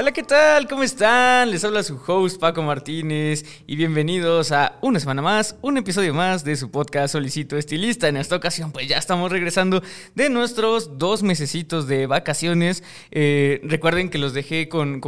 Hola, ¿qué tal? ¿Cómo están? Les habla su host Paco Martínez y bienvenidos a una semana más, un episodio más de su podcast Solicito Estilista. En esta ocasión pues ya estamos regresando de nuestros dos mesecitos de vacaciones. Eh, recuerden que los dejé con,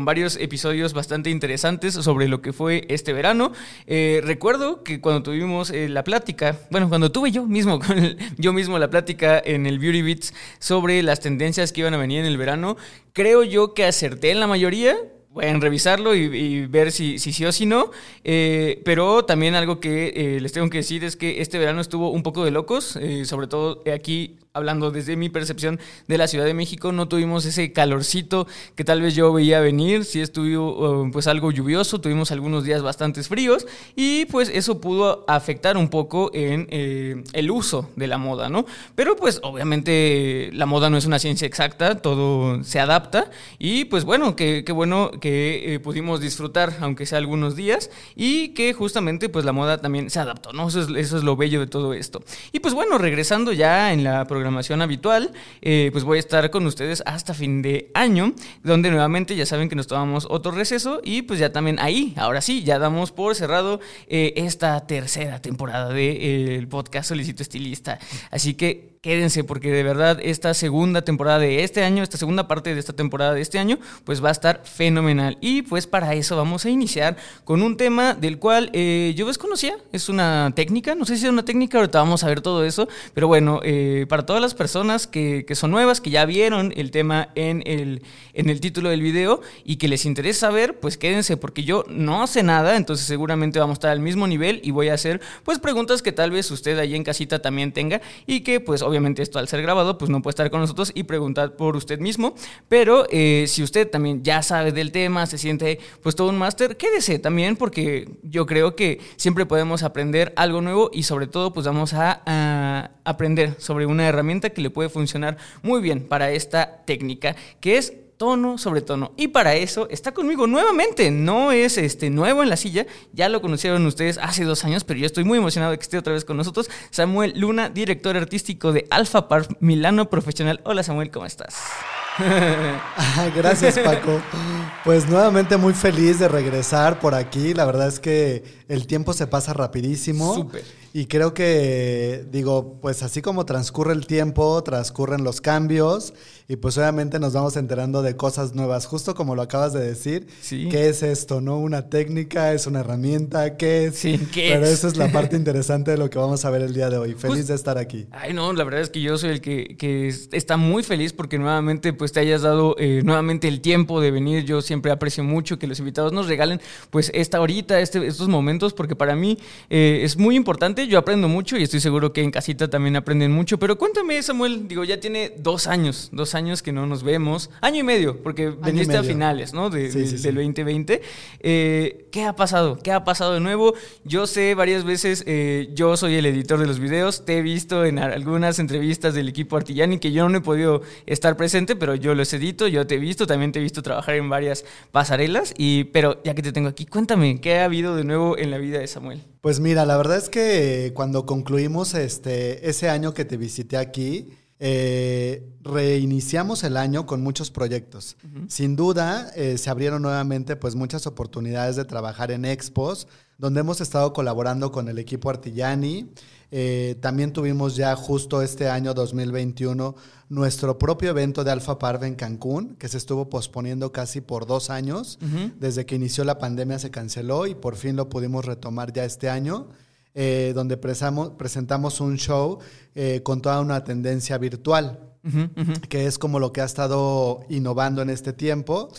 varios episodios bastante interesantes sobre lo que fue este verano. Eh, recuerdo que cuando tuvimos eh, la plática, bueno, cuando tuve yo mismo, yo mismo la plática en el Beauty Beats sobre las tendencias que iban a venir en el verano, creo yo que acerté en la mayoría. Pueden revisarlo y, ver si, sí o si no. Eh, pero también algo que eh, les tengo que decir es que este verano estuvo un poco de locos, eh, sobre todo aquí hablando desde mi percepción de la Ciudad de México, no tuvimos ese calorcito que tal vez yo veía venir, sí estuvo pues algo lluvioso, tuvimos algunos días bastante fríos y pues eso pudo afectar un poco en eh, el uso de la moda, ¿no? Pero pues obviamente la moda no es una ciencia exacta, todo se adapta y pues bueno, qué bueno que eh, pudimos disfrutar aunque sea algunos días y que justamente pues la moda también se adaptó, ¿no? Eso es, eso es lo bello de todo esto. Y pues bueno, regresando ya en la programación programación habitual, eh, pues voy a estar con ustedes hasta fin de año, donde nuevamente ya saben que nos tomamos otro receso y pues ya también ahí, ahora sí, ya damos por cerrado eh, esta tercera temporada del de, eh, podcast Solicito Estilista. Así que quédense porque de verdad esta segunda temporada de este año, esta segunda parte de esta temporada de este año, pues va a estar fenomenal. Y pues para eso vamos a iniciar con un tema del cual eh, yo desconocía, es una técnica, no sé si es una técnica, ahorita vamos a ver todo eso, pero bueno, eh, para todas las personas que, que, son nuevas, que ya vieron el tema en el, en el título del video y que les interesa saber, pues quédense porque yo no sé nada, entonces seguramente vamos a estar al mismo nivel y voy a hacer pues preguntas que tal vez usted ahí en casita también tenga y que pues esto al ser grabado, pues no puede estar con nosotros y preguntar por usted mismo. Pero eh, si usted también ya sabe del tema, se siente pues todo un máster, quédese también porque yo creo que siempre podemos aprender algo nuevo y sobre todo pues vamos a aprender sobre una herramienta que le puede funcionar muy bien para esta técnica, que es tono sobre tono. Y para eso está conmigo nuevamente. No es este nuevo en la silla, ya lo conocieron ustedes hace dos años, pero yo estoy muy emocionado de que esté otra vez con nosotros. Samuel Luna, director artístico de Alpha Park Milano Profesional. Hola Samuel, ¿cómo estás? Gracias Paco. Pues nuevamente muy feliz de regresar por aquí. La verdad es que el tiempo se pasa rapidísimo. Súper. Y creo que, digo, pues así como transcurre el tiempo, transcurren los cambios y pues obviamente nos vamos enterando de cosas nuevas, justo como lo acabas de decir. Sí. ¿Qué es esto, no? ¿Una técnica? ¿Es una herramienta? ¿Qué es? Sí, ¿qué Pero esa es la parte interesante de lo que vamos a ver el día de hoy. Feliz de estar aquí. Ay, no, la verdad es que yo soy el que, que está muy feliz porque nuevamente pues te hayas dado eh, nuevamente el tiempo de venir. Yo siempre aprecio mucho que los invitados nos regalen pues esta horita, este, estos momentos, porque para mí eh, es muy importante yo aprendo mucho y estoy seguro que en casita también aprenden mucho. Pero cuéntame, Samuel, digo, ya tiene dos años, dos años que no nos vemos, año y medio, porque veniste a finales, ¿no? De, del 2020. Eh, ¿Qué ha pasado? ¿Qué ha pasado de nuevo? Yo sé varias veces, eh, yo soy el editor de los videos, te he visto en algunas entrevistas del equipo Artillani que yo no he podido estar presente, pero yo los edito, yo te he visto, también te he visto trabajar en varias pasarelas, y, pero ya que te tengo aquí, cuéntame, ¿qué ha habido de nuevo en la vida de Samuel? Pues mira, la verdad es que cuando concluimos este, ese año que te visité aquí, eh, reiniciamos el año con muchos proyectos. Sin duda, eh, se abrieron nuevamente pues muchas oportunidades de trabajar en expos, donde hemos estado colaborando con el equipo Artillani. Eh, también tuvimos ya justo este año 2021 nuestro propio evento de Alfa Parve en Cancún, que se estuvo posponiendo casi por dos años. Desde que inició la pandemia se canceló y por fin lo pudimos retomar ya este año. Eh, donde presentamos un show eh, con toda una tendencia virtual, que es como lo que ha estado innovando en este tiempo.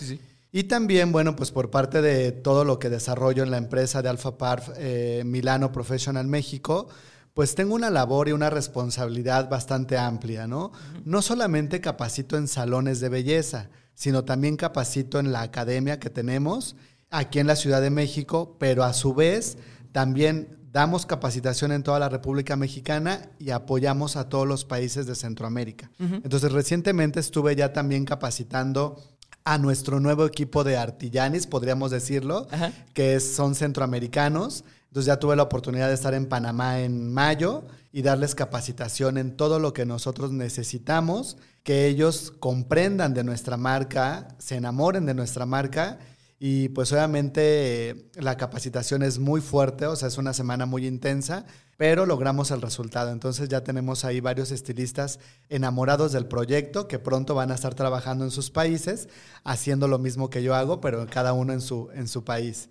Y también, bueno, pues por parte de todo lo que desarrollo en la empresa de Alpha Parf eh, Milano Professional México, pues tengo una labor y una responsabilidad bastante amplia, ¿no? No solamente capacito en salones de belleza, sino también capacito en la academia que tenemos aquí en la Ciudad de México, pero a su vez también damos capacitación en toda la República Mexicana y apoyamos a todos los países de Centroamérica. Entonces, recientemente estuve ya también capacitando a nuestro nuevo equipo de artillanis, podríamos decirlo, que son centroamericanos. Entonces ya tuve la oportunidad de estar en Panamá en mayo y darles capacitación en todo lo que nosotros necesitamos, que ellos comprendan de nuestra marca, se enamoren de nuestra marca y pues obviamente la capacitación es muy fuerte, o sea, es una semana muy intensa, pero logramos el resultado. Entonces ya tenemos ahí varios estilistas enamorados del proyecto que pronto van a estar trabajando en sus países, haciendo lo mismo que yo hago, pero cada uno en su, en su país.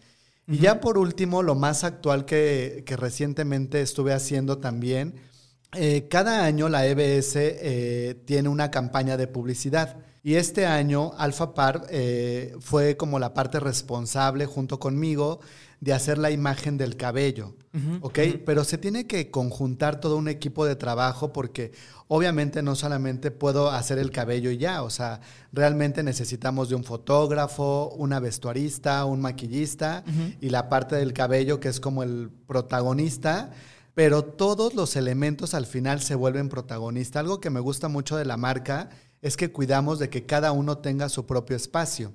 Y ya por último, lo más actual que, recientemente estuve haciendo también, eh, cada año la EBS eh, tiene una campaña de publicidad. Y este año Alfa Par eh, fue como la parte responsable junto conmigo de hacer la imagen del cabello, ¿ok? Pero se tiene que conjuntar todo un equipo de trabajo porque obviamente no solamente puedo hacer el cabello y ya, o sea, realmente necesitamos de un fotógrafo, una vestuarista, un maquillista y la parte del cabello que es como el protagonista pero todos los elementos al final se vuelven protagonista. Algo que me gusta mucho de la marca es que cuidamos de que cada uno tenga su propio espacio.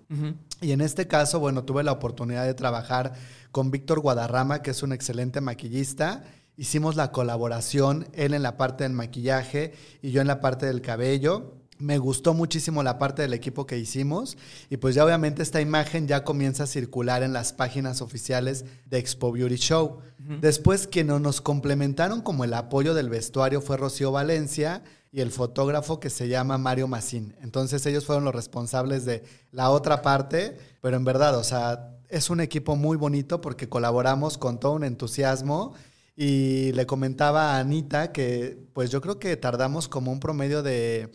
Y en este caso, bueno, tuve la oportunidad de trabajar con Víctor Guadarrama, que es un excelente maquillista. Hicimos la colaboración, él en la parte del maquillaje y yo en la parte del cabello. Me gustó muchísimo la parte del equipo que hicimos y pues ya obviamente esta imagen ya comienza a circular en las páginas oficiales de Expo Beauty Show. Después quienes nos complementaron como el apoyo del vestuario fue Rocío Valencia y el fotógrafo que se llama Mario Massín. Entonces ellos fueron los responsables de la otra parte, pero en verdad, o sea, es un equipo muy bonito porque colaboramos con todo un entusiasmo y le comentaba a Anita que pues yo creo que tardamos como un promedio de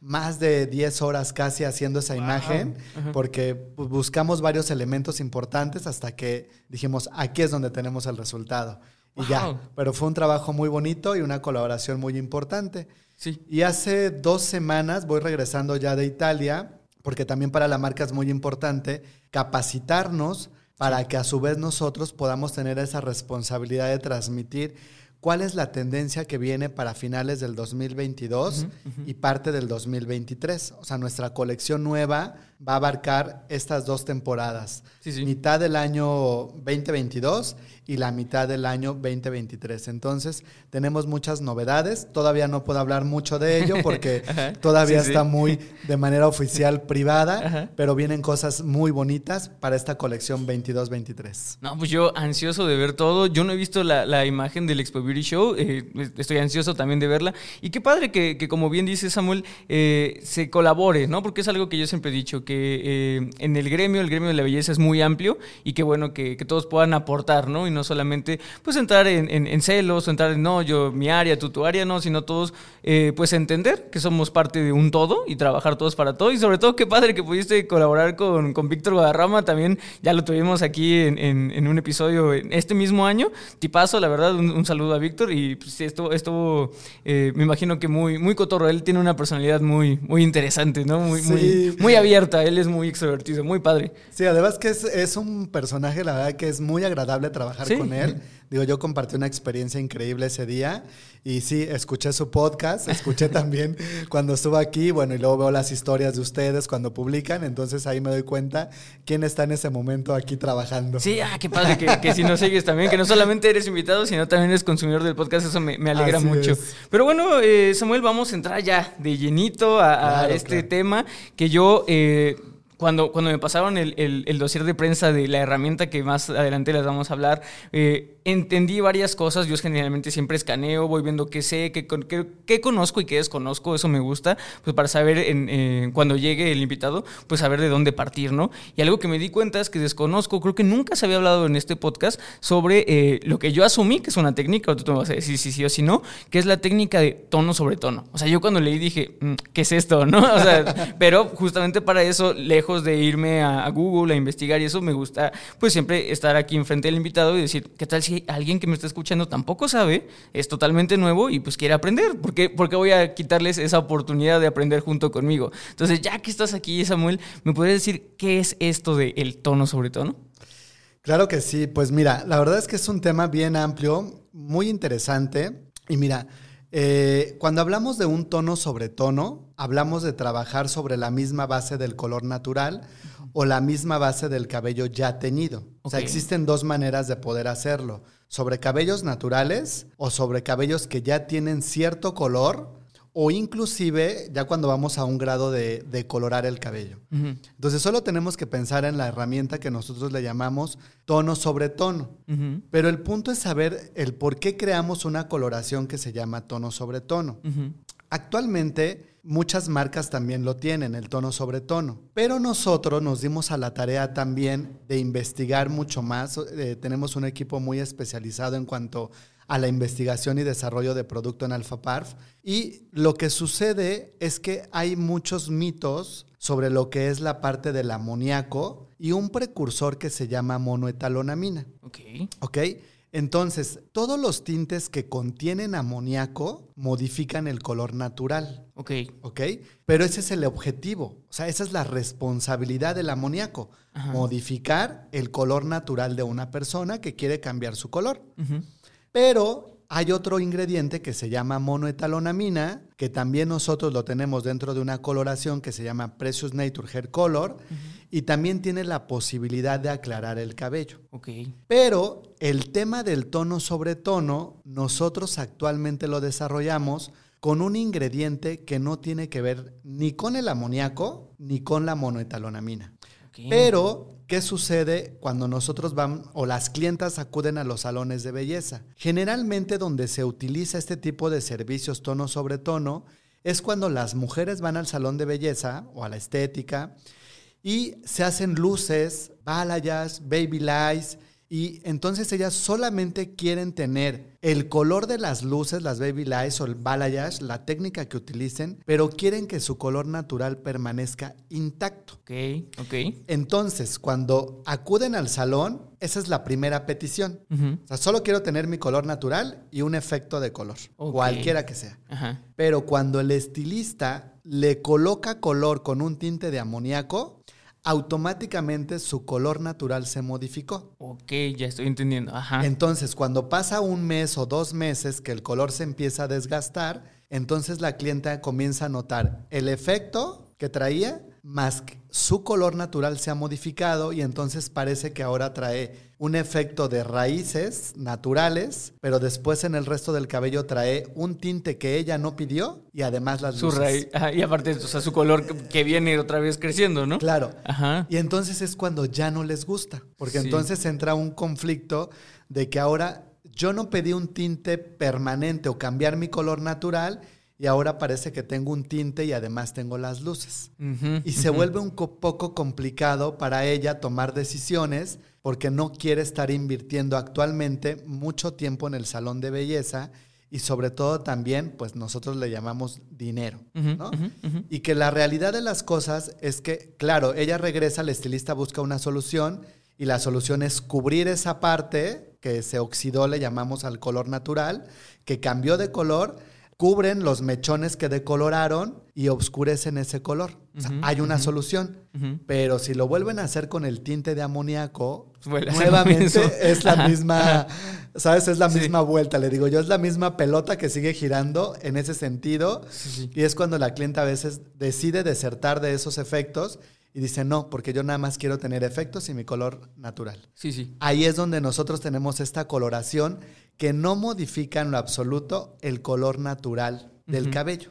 más de 10 horas casi haciendo esa imagen, porque buscamos varios elementos importantes hasta que dijimos, aquí es donde tenemos el resultado. Y ya, pero fue un trabajo muy bonito y una colaboración muy importante. Sí. Y hace dos semanas voy regresando ya de Italia, porque también para la marca es muy importante capacitarnos para que a su vez nosotros podamos tener esa responsabilidad de transmitir cuál es la tendencia que viene para finales del 2022 y parte del 2023. O sea, nuestra colección nueva va a abarcar estas dos temporadas. Mitad del año 2022 y la mitad del año 2023. Entonces, tenemos muchas novedades. Todavía no puedo hablar mucho de ello porque todavía está muy de manera oficial privada, pero vienen cosas muy bonitas para esta colección 22-23. No, pues yo ansioso de ver todo. Yo no he visto la, imagen del Expo Beauty Show. Eh, estoy ansioso también de verla. Y qué padre que, como bien dice Samuel, eh, se colabore, ¿no? Porque es algo que yo siempre he dicho, que eh, en el gremio, el gremio de la belleza es muy amplio y qué bueno que, todos puedan aportar, ¿no? Y no solamente pues entrar en, celos, entrar en, no, yo, mi área, tú, tu área, no, sino todos eh, pues entender que somos parte de un todo y trabajar todos para todo. Y sobre todo, qué padre que pudiste colaborar con, con Víctor Guadarrama, también ya lo tuvimos aquí en, un episodio este mismo año. Tipazo, la verdad, un, saludo a Víctor y pues, esto, esto eh, me imagino que muy, muy cotorro. Él tiene una personalidad muy, muy interesante, ¿no? Muy, muy, muy abierta, él es muy extrovertido, muy padre. Sí, además que es, un personaje, la verdad, que es muy agradable trabajar con él. Digo, yo compartí una experiencia increíble ese día y sí, escuché su podcast, escuché también cuando estuvo aquí, bueno, y luego veo las historias de ustedes cuando publican, entonces ahí me doy cuenta quién está en ese momento aquí trabajando. Sí, ah, qué padre que, si nos sigues también, que no solamente eres invitado, sino también eres consumidor del podcast, eso me, alegra mucho. Pero bueno, eh, Samuel, vamos a entrar ya de llenito a, este tema que yo... Eh, cuando, cuando me pasaron el, el, dossier de prensa de la herramienta que más adelante les vamos a hablar, eh, entendí varias cosas. Yo generalmente siempre escaneo, voy viendo qué sé, qué, qué, conozco y qué desconozco. Eso me gusta, pues para saber en, eh, cuando llegue el invitado, pues saber de dónde partir, ¿no? Y algo que me di cuenta es que desconozco, creo que nunca se había hablado en este podcast sobre eh, lo que yo asumí que es una técnica, o tú me vas a decir si sí o si no, que es la técnica de tono sobre tono. O sea, yo cuando leí dije, mm, ¿qué es esto, no? Pero justamente para eso, lejos de irme a, Google a investigar y eso, me gusta pues siempre estar aquí enfrente del invitado y decir, ¿qué tal si alguien que me está escuchando tampoco sabe, es totalmente nuevo y pues quiere aprender? ¿Por qué, voy a quitarles esa oportunidad de aprender junto conmigo? Entonces, ya que estás aquí, Samuel, ¿me puedes decir qué es esto del el tono sobre tono? Claro que sí, pues mira, la verdad es que es un tema bien amplio, muy interesante. Y mira, eh, cuando hablamos de un tono sobre tono, hablamos de trabajar sobre la misma base del color natural o la misma base del cabello ya teñido. O sea, existen dos maneras de poder hacerlo, sobre cabellos naturales o sobre cabellos que ya tienen cierto color o inclusive ya cuando vamos a un grado de, colorar el cabello. Entonces solo tenemos que pensar en la herramienta que nosotros le llamamos tono sobre tono. Pero el punto es saber el por qué creamos una coloración que se llama tono sobre tono. Actualmente muchas marcas también lo tienen, el tono sobre tono, pero nosotros nos dimos a la tarea también de investigar mucho más. Eh, tenemos un equipo muy especializado en cuanto a la investigación y desarrollo de producto en AlphaParf. Y lo que sucede es que hay muchos mitos sobre lo que es la parte del amoníaco y un precursor que se llama monoetalonamina. Ok. Ok. Entonces, todos los tintes que contienen amoníaco modifican el color natural. Ok. Ok. Pero ese es el objetivo. O sea, esa es la responsabilidad del amoníaco. Modificar el color natural de una persona que quiere cambiar su color. Pero hay otro ingrediente que se llama monoetalonamina, que también nosotros lo tenemos dentro de una coloración que se llama Precious Nature Hair Color, y también tiene la posibilidad de aclarar el cabello. Pero el tema del tono sobre tono, nosotros actualmente lo desarrollamos con un ingrediente que no tiene que ver ni con el amoníaco ni con la monoetalonamina. Pero ¿Qué sucede cuando nosotros vamos o las clientas acuden a los salones de belleza? Generalmente donde se utiliza este tipo de servicios tono sobre tono es cuando las mujeres van al salón de belleza o a la estética y se hacen luces, balayage, baby lights, y entonces ellas solamente quieren tener el color de las luces, las baby lights o el balayage, la técnica que utilicen, pero quieren que su color natural permanezca intacto. Ok, ok. Entonces, cuando acuden al salón, esa es la primera petición. O sea, solo quiero tener mi color natural y un efecto de color, cualquiera que sea. Pero cuando el estilista le coloca color con un tinte de amoníaco, automáticamente su color natural se modificó. Ok, ya estoy entendiendo. Ajá. Entonces, cuando pasa un mes o dos meses que el color se empieza a desgastar, entonces la clienta comienza a notar el efecto que traía más que su color natural se ha modificado y entonces parece que ahora trae un efecto de raíces naturales, pero después en el resto del cabello trae un tinte que ella no pidió y además las su Raíz, y aparte, o sea, su color que viene otra vez creciendo, ¿no? Claro. Ajá. Y entonces es cuando ya no les gusta, porque entonces entra un conflicto de que ahora yo no pedí un tinte permanente o cambiar mi color natural y ahora parece que tengo un tinte y además tengo las luces. y se vuelve un poco complicado para ella tomar decisiones porque no quiere estar invirtiendo actualmente mucho tiempo en el salón de belleza y sobre todo también, pues nosotros le llamamos dinero, ¿no? Y que la realidad de las cosas es que, claro, ella regresa, el estilista busca una solución y la solución es cubrir esa parte que se oxidó, le llamamos al color natural, que cambió de color, cubren los mechones que decoloraron y oscurecen ese color. hay una solución, pero si lo vuelven a hacer con el tinte de amoníaco, nuevamente es la misma, ¿sabes? Es la misma vuelta, le digo yo, es la misma pelota que sigue girando en ese sentido. Y es cuando la clienta a veces decide desertar de esos efectos y dice, no, porque yo nada más quiero tener efectos y mi color natural. Sí, sí. Ahí es donde nosotros tenemos esta coloración que no modifica en lo absoluto el color natural del cabello.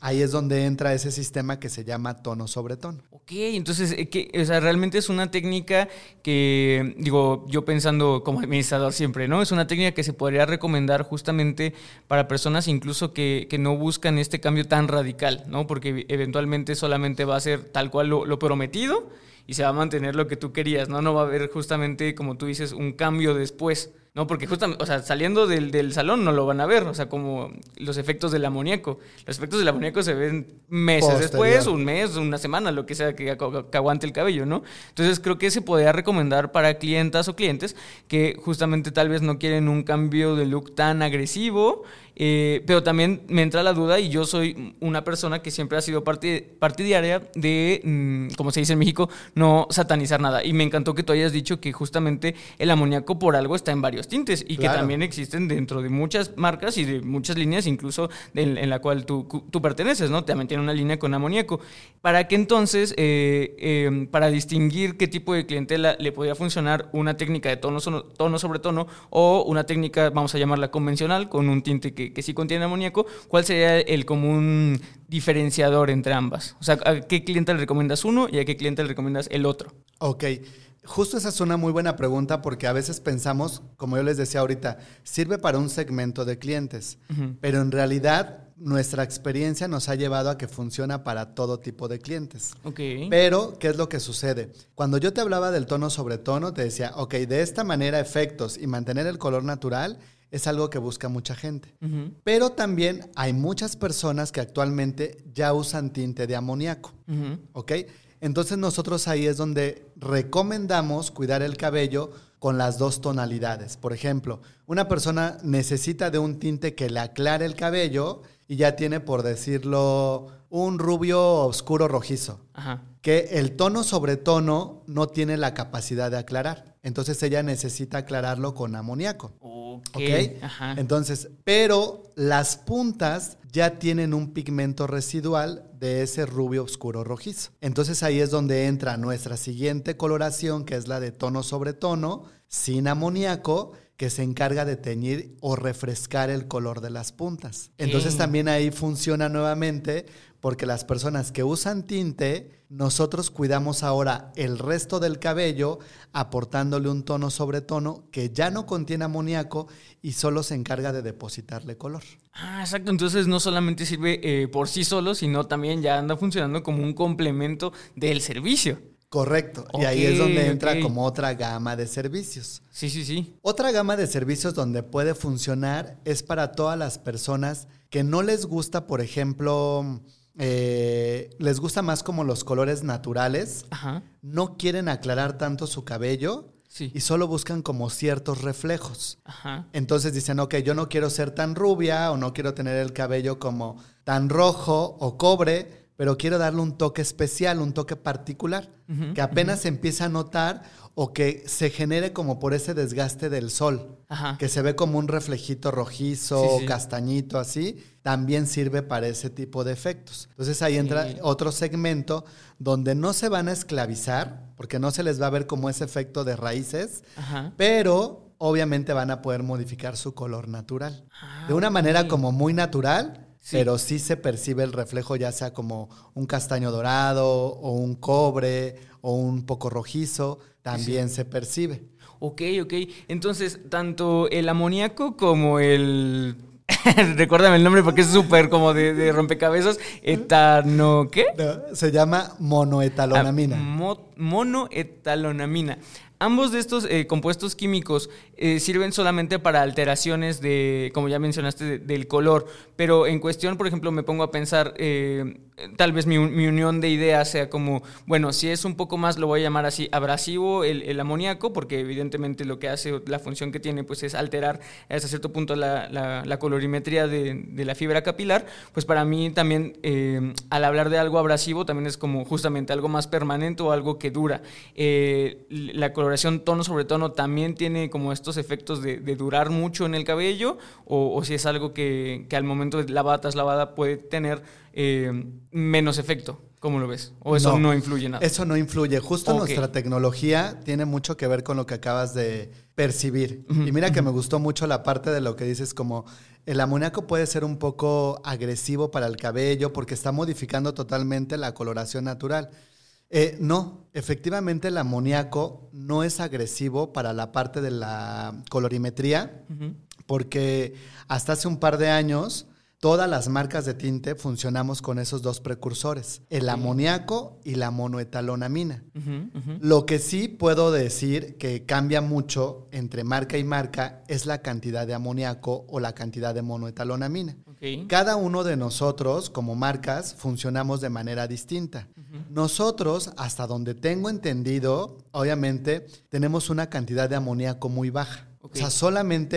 Ahí es donde entra ese sistema que se llama tono sobre tono. Ok, entonces, eh, que, o sea, realmente es una técnica que, digo, yo pensando como administrador siempre, ¿no? Es una técnica que se podría recomendar justamente para personas incluso que, que no buscan este cambio tan radical, ¿no? Porque eventualmente solamente va a ser tal cual lo, lo prometido y se va a mantener lo que tú querías, ¿no? No va a haber justamente, como tú dices, un cambio después. No, porque justamente, o sea, saliendo del, del, salón no lo van a ver, o sea, como los efectos del amoníaco. Los efectos del amoníaco se ven meses después, un mes, una semana, lo que sea que, que, aguante el cabello, ¿no? Entonces creo que se podría recomendar para clientas o clientes que justamente tal vez no quieren un cambio de look tan agresivo, eh, pero también me entra la duda y yo soy una persona que siempre ha sido partidaria de, mm, como se dice en México, no satanizar nada. Y me encantó que tú hayas dicho que justamente el amoníaco por algo está en varios tintes y que también existen dentro de muchas marcas y de muchas líneas, incluso en, la cual tú, tú, perteneces, ¿no? También tiene una línea con amoníaco. Para que entonces, eh, em, para distinguir qué tipo de clientela le podría funcionar una técnica de tono, tono sobre tono o una técnica, vamos a llamarla convencional, con un tinte que que, sí contiene amoníaco, ¿cuál sería el común diferenciador entre ambas? O sea, ¿a qué cliente le recomiendas uno y a qué cliente le recomiendas el otro? Ok. Justo esa es una muy buena pregunta porque a veces pensamos, como yo les decía ahorita, sirve para un segmento de clientes, pero en realidad nuestra experiencia nos ha llevado a que funciona para todo tipo de clientes. Okay. Pero, ¿qué es lo que sucede? Cuando yo te hablaba del tono sobre tono, te decía, ok, de esta manera efectos y mantener el color natural es algo que busca mucha gente. Pero también hay muchas personas que actualmente ya usan tinte de amoníaco. ¿Ok? Entonces nosotros ahí es donde recomendamos cuidar el cabello con las dos tonalidades. Por ejemplo, una persona necesita de un tinte que le aclare el cabello y ya tiene, por decirlo, un rubio oscuro rojizo. Que el tono sobre tono no tiene la capacidad de aclarar. Entonces ella necesita aclararlo con amoníaco. Ok. Entonces, pero las puntas ya tienen un pigmento residual de ese rubio oscuro rojizo. Entonces ahí es donde entra nuestra siguiente coloración, que es la de tono sobre tono, sin amoníaco, que se encarga de teñir o refrescar el color de las puntas. Entonces también ahí funciona nuevamente porque las personas que usan tinte, nosotros cuidamos ahora el resto del cabello aportándole un tono sobre tono que ya no contiene amoníaco y solo se encarga de depositarle color. Ah, exacto. Entonces no solamente sirve eh, por sí solo, sino también ya anda funcionando como un complemento del servicio. Correcto. y ahí es donde entra como otra gama de servicios. Sí, sí, sí. Otra gama de servicios donde puede funcionar es para todas las personas que no les gusta, por ejemplo, eh, les gusta más como los colores naturales, no quieren aclarar tanto su cabello y solo buscan como ciertos reflejos. Entonces dicen, ok, yo no quiero ser tan rubia o no quiero tener el cabello como tan rojo o cobre, pero quiero darle un toque especial, un toque particular, que apenas se empieza a notar o que se genere como por ese desgaste del sol, que se ve como un reflejito rojizo o castañito así, también sirve para ese tipo de efectos. Entonces ahí entra otro segmento donde no se van a esclavizar, porque no se les va a ver como ese efecto de raíces, pero obviamente van a poder modificar su color natural. Ah, de una manera como muy natural, pero sí se percibe el reflejo ya sea como un castaño dorado o un cobre o un poco rojizo, también se percibe. Ok, ok. Entonces, tanto el amoníaco como el recuérdame el nombre porque es súper como de, rompecabezas. Etano, ¿qué? se llama monoetalonamina. Ah, monoetalonamina. Ambos de estos eh, compuestos químicos eh, sirven solamente para alteraciones de, como ya mencionaste, del color, pero en cuestión, por ejemplo, me pongo a pensar, eh, tal vez mi, unión de ideas sea como, bueno, si es un poco más, lo voy a llamar así, abrasivo el, amoníaco, porque evidentemente lo que hace, la función que tiene, pues es alterar hasta cierto punto la, colorimetría de, la fibra capilar, pues para mí también, al hablar de algo abrasivo, también es como justamente algo más permanente o algo que dura. la color tono sobre tono también tiene como estos efectos de, durar mucho en el cabello o, si es algo que, al momento de lavada tras lavada puede tener eh, menos efecto. ¿Cómo lo ves? ¿O eso no, influye nada? Eso no influye. Justo nuestra tecnología tiene mucho que ver con lo que acabas de percibir. y mira que me gustó mucho la parte de lo que dices como el amoníaco puede ser un poco agresivo para el cabello porque está modificando totalmente la coloración natural. Eh, no, efectivamente el amoníaco no es agresivo para la parte de la colorimetría, porque hasta hace un par de años todas las marcas de tinte funcionamos con esos dos precursores, el amoníaco y la monoetalonamina. Lo que sí puedo decir que cambia mucho entre marca y marca es la cantidad de amoníaco o la cantidad de monoetalonamina. Cada uno de nosotros, como marcas, funcionamos de manera distinta. Nosotros, hasta donde tengo entendido, obviamente, tenemos una cantidad de amoníaco muy baja. O sea, solamente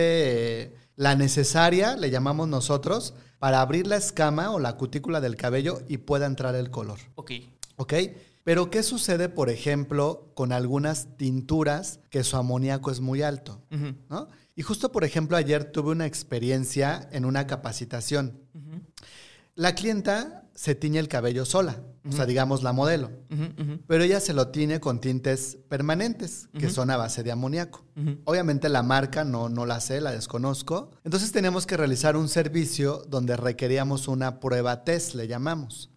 eh, la necesaria, le llamamos nosotros, para abrir la escama o la cutícula del cabello y pueda entrar el color. Ok. ¿Ok? Pero ¿qué sucede, por ejemplo, con algunas tinturas que su amoníaco es muy alto? ¿no? Y justo, por ejemplo, ayer tuve una experiencia en una capacitación. La clienta se tiñe el cabello sola, o sea, digamos la modelo, pero ella se lo tiñe con tintes permanentes, que son a base de amoníaco. Obviamente la marca no, no la sé, la desconozco. Entonces teníamos que realizar un servicio donde requeríamos una prueba test, le llamamos.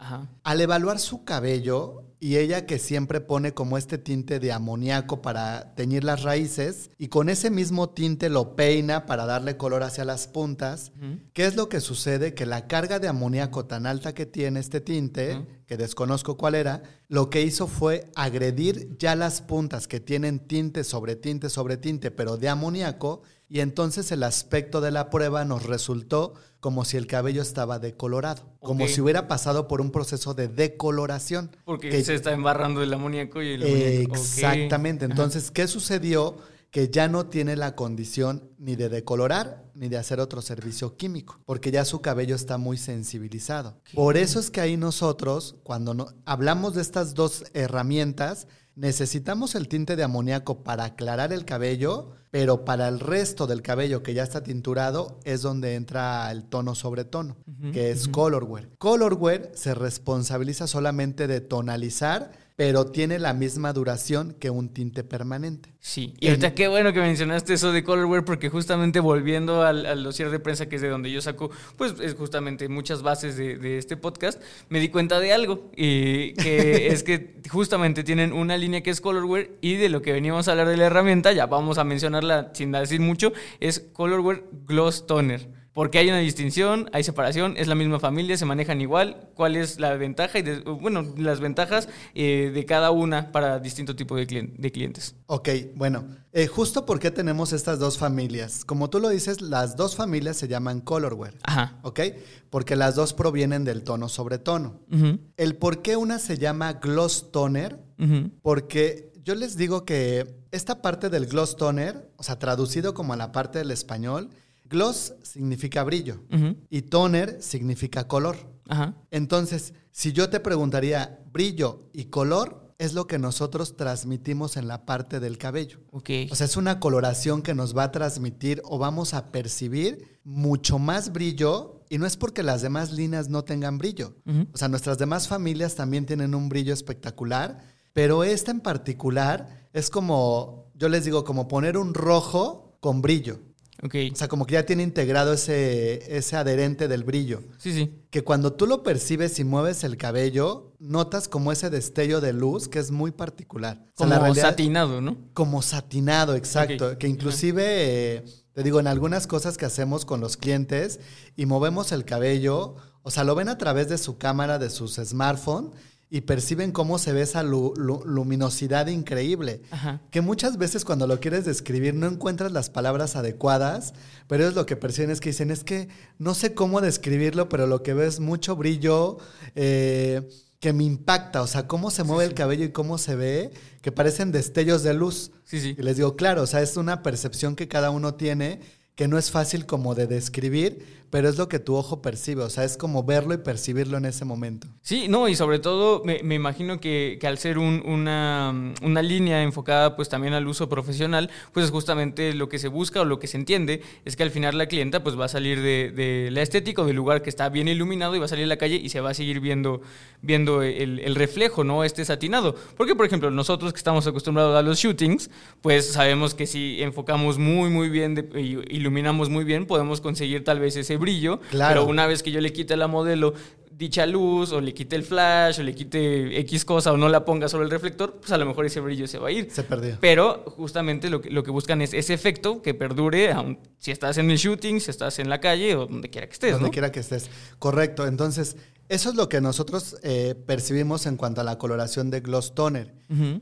Al evaluar su cabello, y ella que siempre pone como este tinte de amoníaco para teñir las raíces y con ese mismo tinte lo peina para darle color hacia las puntas. ¿Qué es lo que sucede? Que la carga de amoníaco tan alta que tiene este tinte, que desconozco cuál era, lo que hizo fue agredir ya las puntas que tienen tinte sobre tinte sobre tinte, pero de amoníaco, y entonces el aspecto de la prueba nos resultó como si el cabello estaba decolorado, como si hubiera pasado por un proceso de decoloración. Porque se está embarrando el amoníaco y el amoníaco. Exactamente. Entonces, ¿qué sucedió? Que ya no tiene la condición ni de decolorar ni de hacer otro servicio químico, porque ya su cabello está muy sensibilizado. Por eso es que ahí nosotros, cuando no, hablamos de estas dos herramientas, necesitamos el tinte de amoníaco para aclarar el cabello, pero para el resto del cabello que ya está tinturado es donde entra el tono sobre tono, que es colorware. Colorware se responsabiliza solamente de tonalizar pero tiene la misma duración que un tinte permanente. Sí, y ahorita qué bueno que mencionaste eso de Colorware, porque justamente volviendo al, al dossier de prensa, que es de donde yo saco, pues es justamente muchas bases de, este podcast, me di cuenta de algo, y que es que justamente tienen una línea que es Colorware, y de lo que veníamos a hablar de la herramienta, ya vamos a mencionarla sin decir mucho, es Colorware Gloss Toner. Porque hay una distinción, hay separación, es la misma familia, se manejan igual. ¿Cuál es la ventaja y, bueno, las ventajas eh, de cada una para distinto tipo de, clientes? Ok, bueno, eh, justo porque tenemos estas dos familias. Como tú lo dices, las dos familias se llaman colorware. Ajá. Ok, porque las dos provienen del tono sobre tono. El por qué una se llama gloss toner, porque yo les digo que esta parte del gloss toner, o sea, traducido como a la parte del español, Gloss significa brillo y toner significa color. Entonces, si yo te preguntaría brillo y color, es lo que nosotros transmitimos en la parte del cabello. Okay. O sea, es una coloración que nos va a transmitir o vamos a percibir mucho más brillo y no es porque las demás líneas no tengan brillo. O sea, nuestras demás familias también tienen un brillo espectacular, pero esta en particular es como, yo les digo, como poner un rojo con brillo. O sea, como que ya tiene integrado ese, ese adherente del brillo. Sí, sí. Que cuando tú lo percibes y mueves el cabello, notas como ese destello de luz que es muy particular. Como satinado, ¿no? Como satinado, exacto. Que inclusive, eh, te digo, en algunas cosas que hacemos con los clientes y movemos el cabello, o sea, lo ven a través de su cámara, de sus smartphones y perciben cómo se ve esa luminosidad increíble. Que muchas veces cuando lo quieres describir no encuentras las palabras adecuadas, pero es lo que perciben es que dicen, es que no sé cómo describirlo, pero lo que veo es mucho brillo. Eh, que me impacta, o sea, cómo se mueve el cabello y cómo se ve, que parecen destellos de luz. Sí, sí. Y les digo, claro, o sea, es una percepción que cada uno tiene que no es fácil como de describir, pero es lo que tu ojo percibe, o sea, es como verlo y percibirlo en ese momento. Sí, no, y sobre todo me, imagino que, al ser una, una, línea enfocada pues también al uso profesional, pues es justamente lo que se busca o lo que se entiende es que al final la clienta pues va a salir de, la estética o del lugar que está bien iluminado y va a salir a la calle y se va a seguir viendo, viendo el, reflejo, ¿no? Este satinado. Porque, por ejemplo, nosotros que estamos acostumbrados a los shootings, pues sabemos que si enfocamos muy, muy bien y iluminamos muy bien, podemos conseguir tal vez ese brillo. Pero una vez que yo le quite la modelo dicha luz o le quite el flash o le quite X cosa o no la ponga sobre el reflector, pues a lo mejor ese brillo se va a ir. Se perdió. Pero justamente lo que, lo que buscan es ese efecto que perdure aun si estás en el shooting, si estás en la calle o donde quiera que estés. Donde ¿no? quiera que estés. Correcto. Entonces, eso es lo que nosotros eh, percibimos en cuanto a la coloración de gloss toner.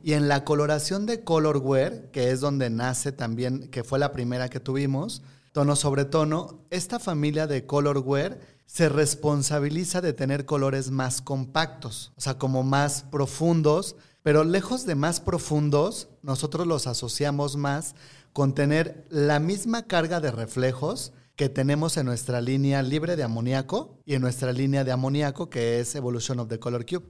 Y en la coloración de color wear, que es donde nace también, que fue la primera que tuvimos, tono sobre tono, esta familia de color wear se responsabiliza de tener colores más compactos, o sea, como más profundos, pero lejos de más profundos, nosotros los asociamos más con tener la misma carga de reflejos que tenemos en nuestra línea libre de amoníaco y en nuestra línea de amoníaco que es Evolution of the Color Cube.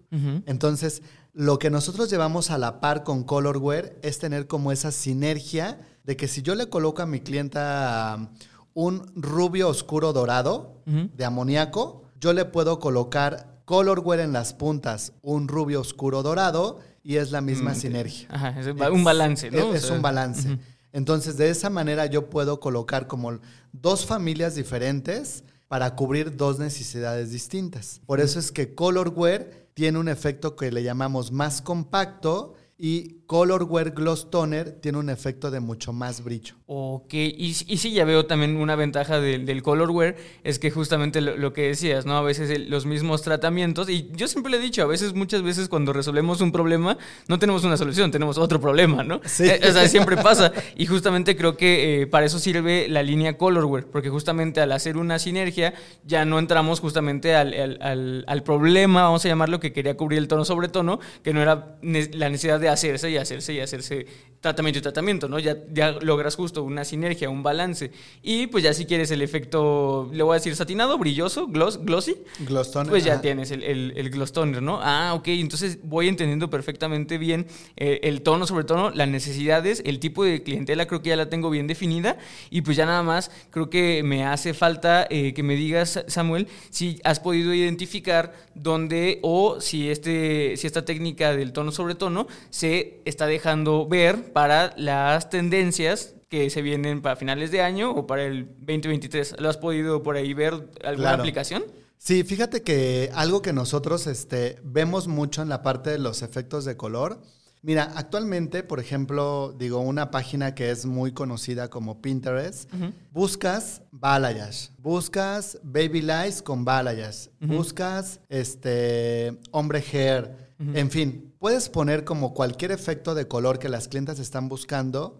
Entonces, lo que nosotros llevamos a la par con Colorware es tener como esa sinergia de que si yo le coloco a mi clienta um, un rubio oscuro dorado de amoníaco, yo le puedo colocar Colorware en las puntas, un rubio oscuro dorado y es la misma Mm, sinergia. Ajá, es un balance, ¿no? Es, un balance. Entonces, de esa manera yo puedo colocar como dos familias diferentes para cubrir dos necesidades distintas. Por eso es que Colorware tiene un efecto que le llamamos más compacto y Colorware Gloss Toner tiene un efecto de mucho más brillo. Ok, y, y sí, ya veo también una ventaja del, del colorware, es que justamente lo, lo que decías, ¿no? A veces los mismos tratamientos, y yo siempre le he dicho, a veces, muchas veces cuando resolvemos un problema, no tenemos una solución, tenemos otro problema, ¿no? Sí. Eh, O sea, siempre pasa. Y justamente creo que eh, para eso sirve la línea colorware, porque justamente al hacer una sinergia, ya no entramos justamente al, al- al- al problema, vamos a llamarlo, que quería cubrir el tono sobre tono, que no era la necesidad de hacerse y hacerse y hacerse tratamiento y tratamiento, ¿no? Ya, ya logras justo una sinergia, un balance. Y pues ya si quieres el efecto, le voy a decir satinado, brilloso, gloss, glossy, Gloss Toner. pues ya ajá. tienes el, el, el gloss toner, ¿no? Ah, ok, entonces voy entendiendo perfectamente bien eh, el tono sobre tono, las necesidades, el tipo de clientela creo que ya la tengo bien definida y pues ya nada más creo que me hace falta eh, que me digas, Samuel, si has podido identificar dónde o si, este, si esta técnica del tono sobre tono se está dejando ver para las tendencias que se vienen para finales de año o para el 2023. ¿Lo has podido por ahí ver alguna Claro. aplicación? Sí, fíjate que algo que nosotros este, vemos mucho en la parte de los efectos de color. Mira, actualmente, por ejemplo, digo, una página que es muy conocida como Pinterest, buscas balayage, buscas baby lights con balayage, buscas este hombre hair, en fin, puedes poner como cualquier efecto de color que las clientas están buscando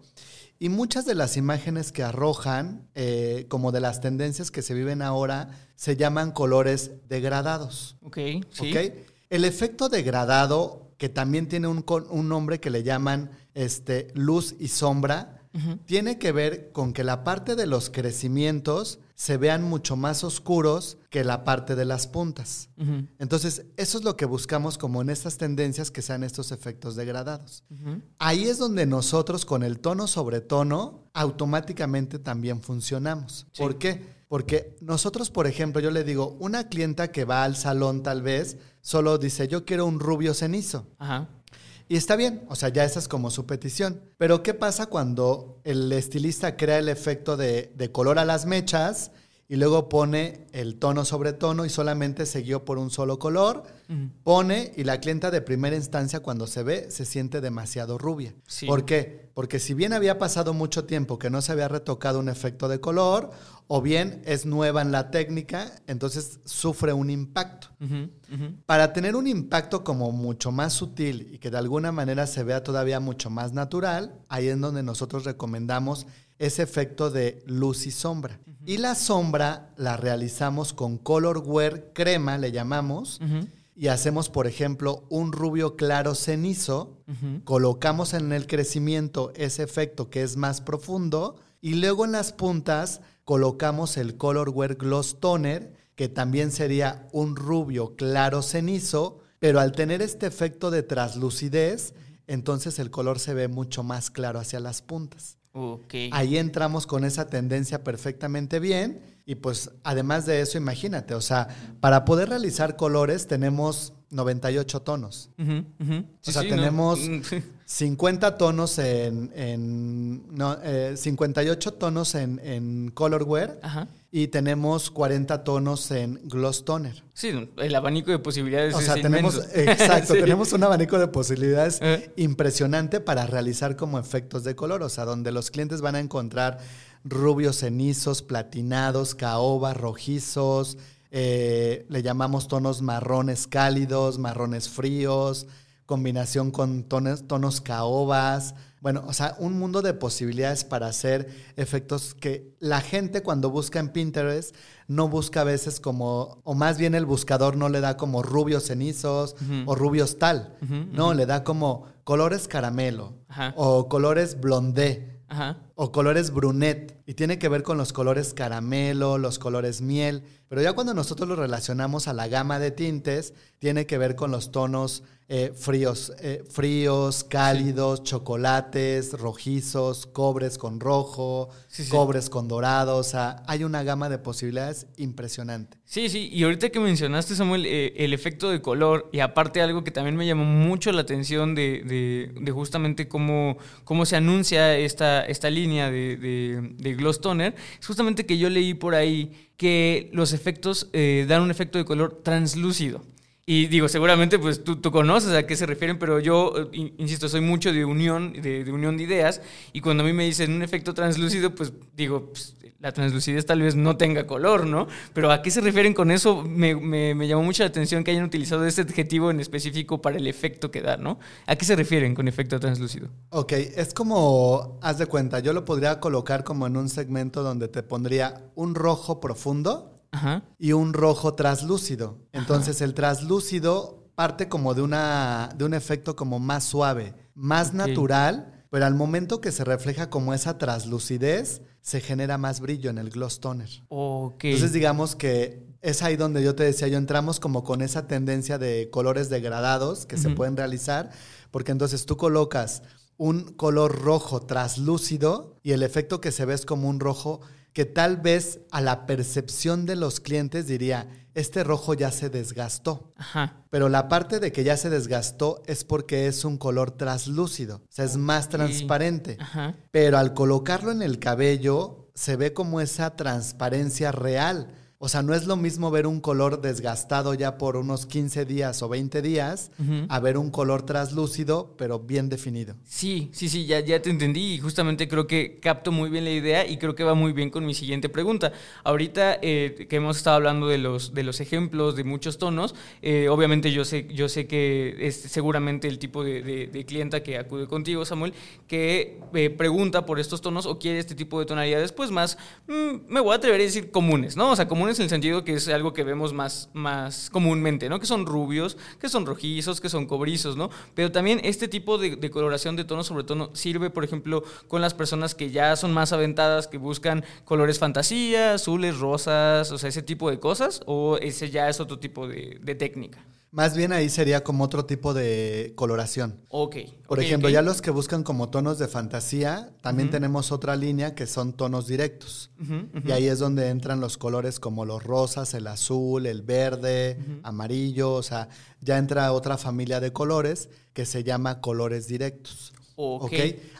y muchas de las imágenes que arrojan, eh, como de las tendencias que se viven ahora, se llaman colores degradados. Ok, sí. El efecto degradado, que también tiene un, un nombre que le llaman este, luz y sombra, tiene que ver con que la parte de los crecimientos se vean mucho más oscuros que la parte de las puntas. Entonces, eso es lo que buscamos como en estas tendencias que sean estos efectos degradados. Ahí es donde nosotros con el tono sobre tono automáticamente también funcionamos. Sí. ¿Por qué? Porque nosotros, por ejemplo, yo le digo, una clienta que va al salón tal vez solo dice, yo quiero un rubio cenizo. Ajá. Y está bien, o sea, ya esa es como su petición. Pero ¿qué pasa cuando el estilista crea el efecto de, de color a las mechas y luego pone el tono sobre tono y solamente se guió por un solo color? Pone y la clienta de primera instancia cuando se ve se siente demasiado rubia. Sí. ¿Por qué? Porque si bien había pasado mucho tiempo que no se había retocado un efecto de color, o bien es nueva en la técnica, entonces sufre un impacto. Para tener un impacto como mucho más sutil y que de alguna manera se vea todavía mucho más natural, ahí es donde nosotros recomendamos ese efecto de luz y sombra. Y la sombra la realizamos con Color Wear crema, le llamamos, y hacemos, por ejemplo, un rubio claro cenizo, colocamos en el crecimiento ese efecto que es más profundo y luego en las puntas colocamos el Color Wear Gloss Toner, que también sería un rubio claro cenizo, pero al tener este efecto de translucidez, entonces el color se ve mucho más claro hacia las puntas. Ok. Ahí entramos con esa tendencia perfectamente bien y pues además de eso, imagínate, o sea, para poder realizar colores tenemos 98 tonos. Ujú. Sí, o sea, sí, ¿no? tenemos Mm, sí. 50 tonos en... en no, eh, 58 tonos en, en Colorware Ajá. y tenemos 40 tonos en Gloss Toner. Sí, el abanico de posibilidades O es sea, tenemos, inmenso. exacto, Sí. tenemos un abanico de posibilidades Eh. impresionante para realizar como efectos de color, o sea, donde los clientes van a encontrar rubios cenizos, platinados, caoba, rojizos, eh, le llamamos tonos marrones cálidos, marrones fríos, combinación con tonos, tonos caobas. Bueno, o sea, un mundo de posibilidades para hacer efectos que la gente cuando busca en Pinterest no busca a veces como, o más bien el buscador no le da como rubios cenizos o rubios tal. No, le da como colores caramelo o colores blondé Ajá. O colores brunet y tiene que ver con los colores caramelo, los colores miel, pero ya cuando nosotros lo relacionamos a la gama de tintes, tiene que ver con los tonos eh, fríos, eh, fríos, cálidos, chocolates, rojizos, cobres con rojo, Sí, sí. cobres con dorado, o sea, hay una gama de posibilidades impresionante. Sí, sí, y ahorita que mencionaste, Samuel, eh, el efecto de color, y aparte algo que también me llamó mucho la atención de, de- de justamente cómo, cómo se anuncia esta, esta línea de, de, Gloss Toner, es justamente que yo leí por ahí que los efectos eh, dan un efecto de color translúcido. Y digo, seguramente pues tú, conoces a qué se refieren, pero yo, eh, in- insisto, soy mucho de unión, de, de unión de ideas, y cuando a mí me dicen un efecto translúcido, pues digo, pues, la translucidez tal vez no tenga color, ¿no? Pero a qué se refieren con eso me, me- me llamó mucho la atención que hayan utilizado este adjetivo en específico para el efecto que da, ¿no? ¿A qué se refieren con efecto translúcido? Ok, es como, haz de cuenta, yo lo podría colocar como en un segmento donde te pondría un rojo profundo Ajá. y un rojo traslúcido. Entonces el traslúcido parte como de, una, de un efecto como más suave, más natural, pero al momento que se refleja como esa traslucidez, se genera más brillo en el gloss toner. Ok. Entonces digamos que es ahí donde yo te decía, yo entramos como con esa tendencia de colores degradados que se pueden realizar, porque entonces tú colocas un color rojo traslúcido y el efecto que se ve es como un rojo que tal vez a la percepción de los clientes diría, este rojo ya se desgastó. Ajá. Pero la parte de que ya se desgastó es porque es un color traslúcido, o sea, es más transparente. Ajá. Pero al colocarlo en el cabello, se ve como esa transparencia real. O sea, no es lo mismo ver un color desgastado ya por unos 15 días o 20 días a ver un color traslúcido, pero bien definido. Sí, sí, sí, ya, ya te entendí y justamente creo que capto muy bien la idea y creo que va muy bien con mi siguiente pregunta. Ahorita eh, que hemos estado hablando de los, de los ejemplos de muchos tonos, eh, obviamente yo sé, yo sé que es seguramente el tipo de, de- de clienta que acude contigo, Samuel, que eh, pregunta por estos tonos o quiere este tipo de tonalidades, pues más, mm, me voy a atrever a decir comunes, ¿no? O sea, comunes en el sentido que es algo que vemos más, más comúnmente, ¿no? Que son rubios, que son rojizos, que son cobrizos, ¿no? Pero también este tipo de, coloración de tono sobre tono sirve, por ejemplo, con las personas que ya son más aventadas, que buscan colores fantasía, azules, rosas, o sea, ese tipo de cosas, o ese ya es otro tipo de técnica. Más bien ahí sería como otro tipo de coloración. Ok. Por ejemplo, ya los que buscan como tonos de fantasía, también tenemos otra línea que son tonos directos. Y ahí es donde entran los colores como los rosas, el azul, el verde, amarillo, o sea, ya entra otra familia de colores que se llama colores directos. Ok. ¿Ok?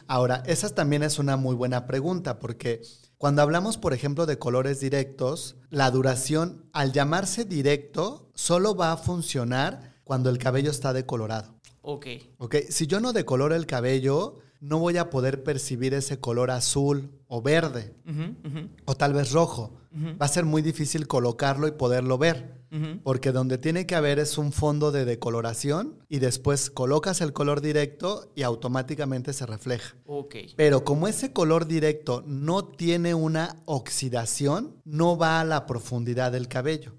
Ahora, esa también es una muy buena pregunta porque cuando hablamos, por ejemplo, de colores directos, la duración, al llamarse directo, solo va a funcionar cuando el cabello está decolorado. Ok. ¿Ok? Si yo no decoloro el cabello, no voy a poder percibir ese color azul o verde o tal vez rojo. Va a ser muy difícil colocarlo y poderlo ver. Porque donde tiene que haber es un fondo de decoloración y después colocas el color directo y automáticamente se refleja. Ok. Pero como ese color directo no tiene una oxidación, no va a la profundidad del cabello.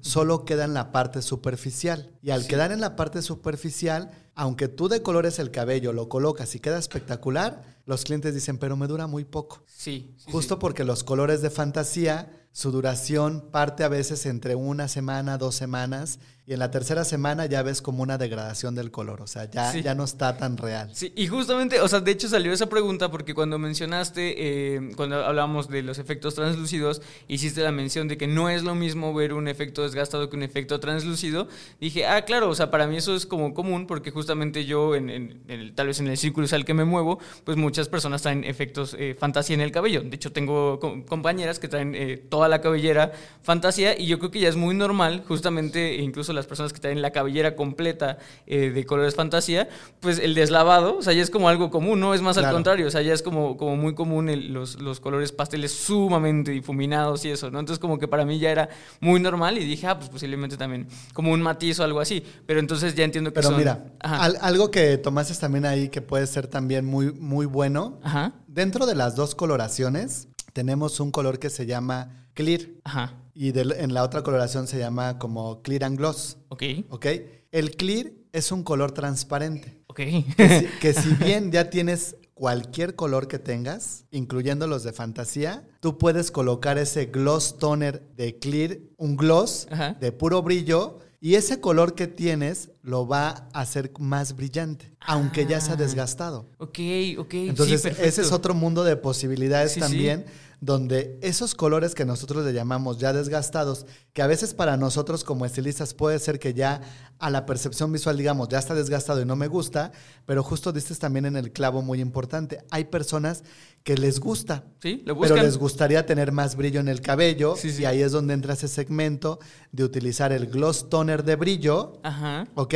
Solo queda en la parte superficial. Y al Sí. quedar en la parte superficial, aunque tú decolores el cabello, lo colocas y queda espectacular, los clientes dicen, pero me dura muy poco. Sí. sí, Justo sí. porque los colores de fantasía su duración parte a veces entre una semana, dos semanas, y en la tercera semana ya ves como una degradación del color, o sea, ya, ya no está tan real. Sí, y justamente, o sea, de hecho salió esa pregunta porque cuando mencionaste, eh, cuando hablábamos de los efectos translúcidos, hiciste la mención de que no es lo mismo ver un efecto desgastado que un efecto translúcido. Dije, ah, claro, o sea, para mí eso es como común porque justamente yo, en, el, tal vez en el círculo al que me muevo, pues muchas personas traen efectos eh, fantasía en el cabello. De hecho, tengo compañeras que traen eh, toda la cabellera fantasía y yo creo que ya es muy normal, justamente, incluso las personas que traen la cabellera completa eh, de colores fantasía, pues el deslavado, o sea, ya es como algo común, no es más al contrario, o sea, ya es como, como muy común los, los, colores pasteles sumamente difuminados y eso, ¿no? Entonces como que para mí ya era muy normal y dije, ah, pues posiblemente también como un matiz o algo así, pero entonces ya entiendo que Pero mira, algo que tomaste también ahí que puede ser también muy, muy bueno, dentro de las dos coloraciones tenemos un color que se llama clear. Ajá. Y en la otra coloración se llama como clear and gloss. Ok. Ok. El clear es un color transparente. Ok. Que si, bien ya tienes cualquier color que tengas, incluyendo los de fantasía, tú puedes colocar ese gloss toner de clear, un gloss de puro brillo, y ese color que tienes lo va a hacer más brillante, aunque ya se ha ah. desgastado. Ok, ok. Entonces, ese es otro mundo de posibilidades también donde esos colores que nosotros le llamamos ya desgastados, que a veces para nosotros como estilistas puede ser que ya a la percepción visual, digamos, ya está desgastado y no me gusta, pero justo diste también en el clavo muy importante. Hay personas que les gusta, ¿Sí? pero les gustaría tener más brillo en el cabello y ahí es donde entra ese segmento de utilizar el gloss toner de brillo, Ajá. ¿ok?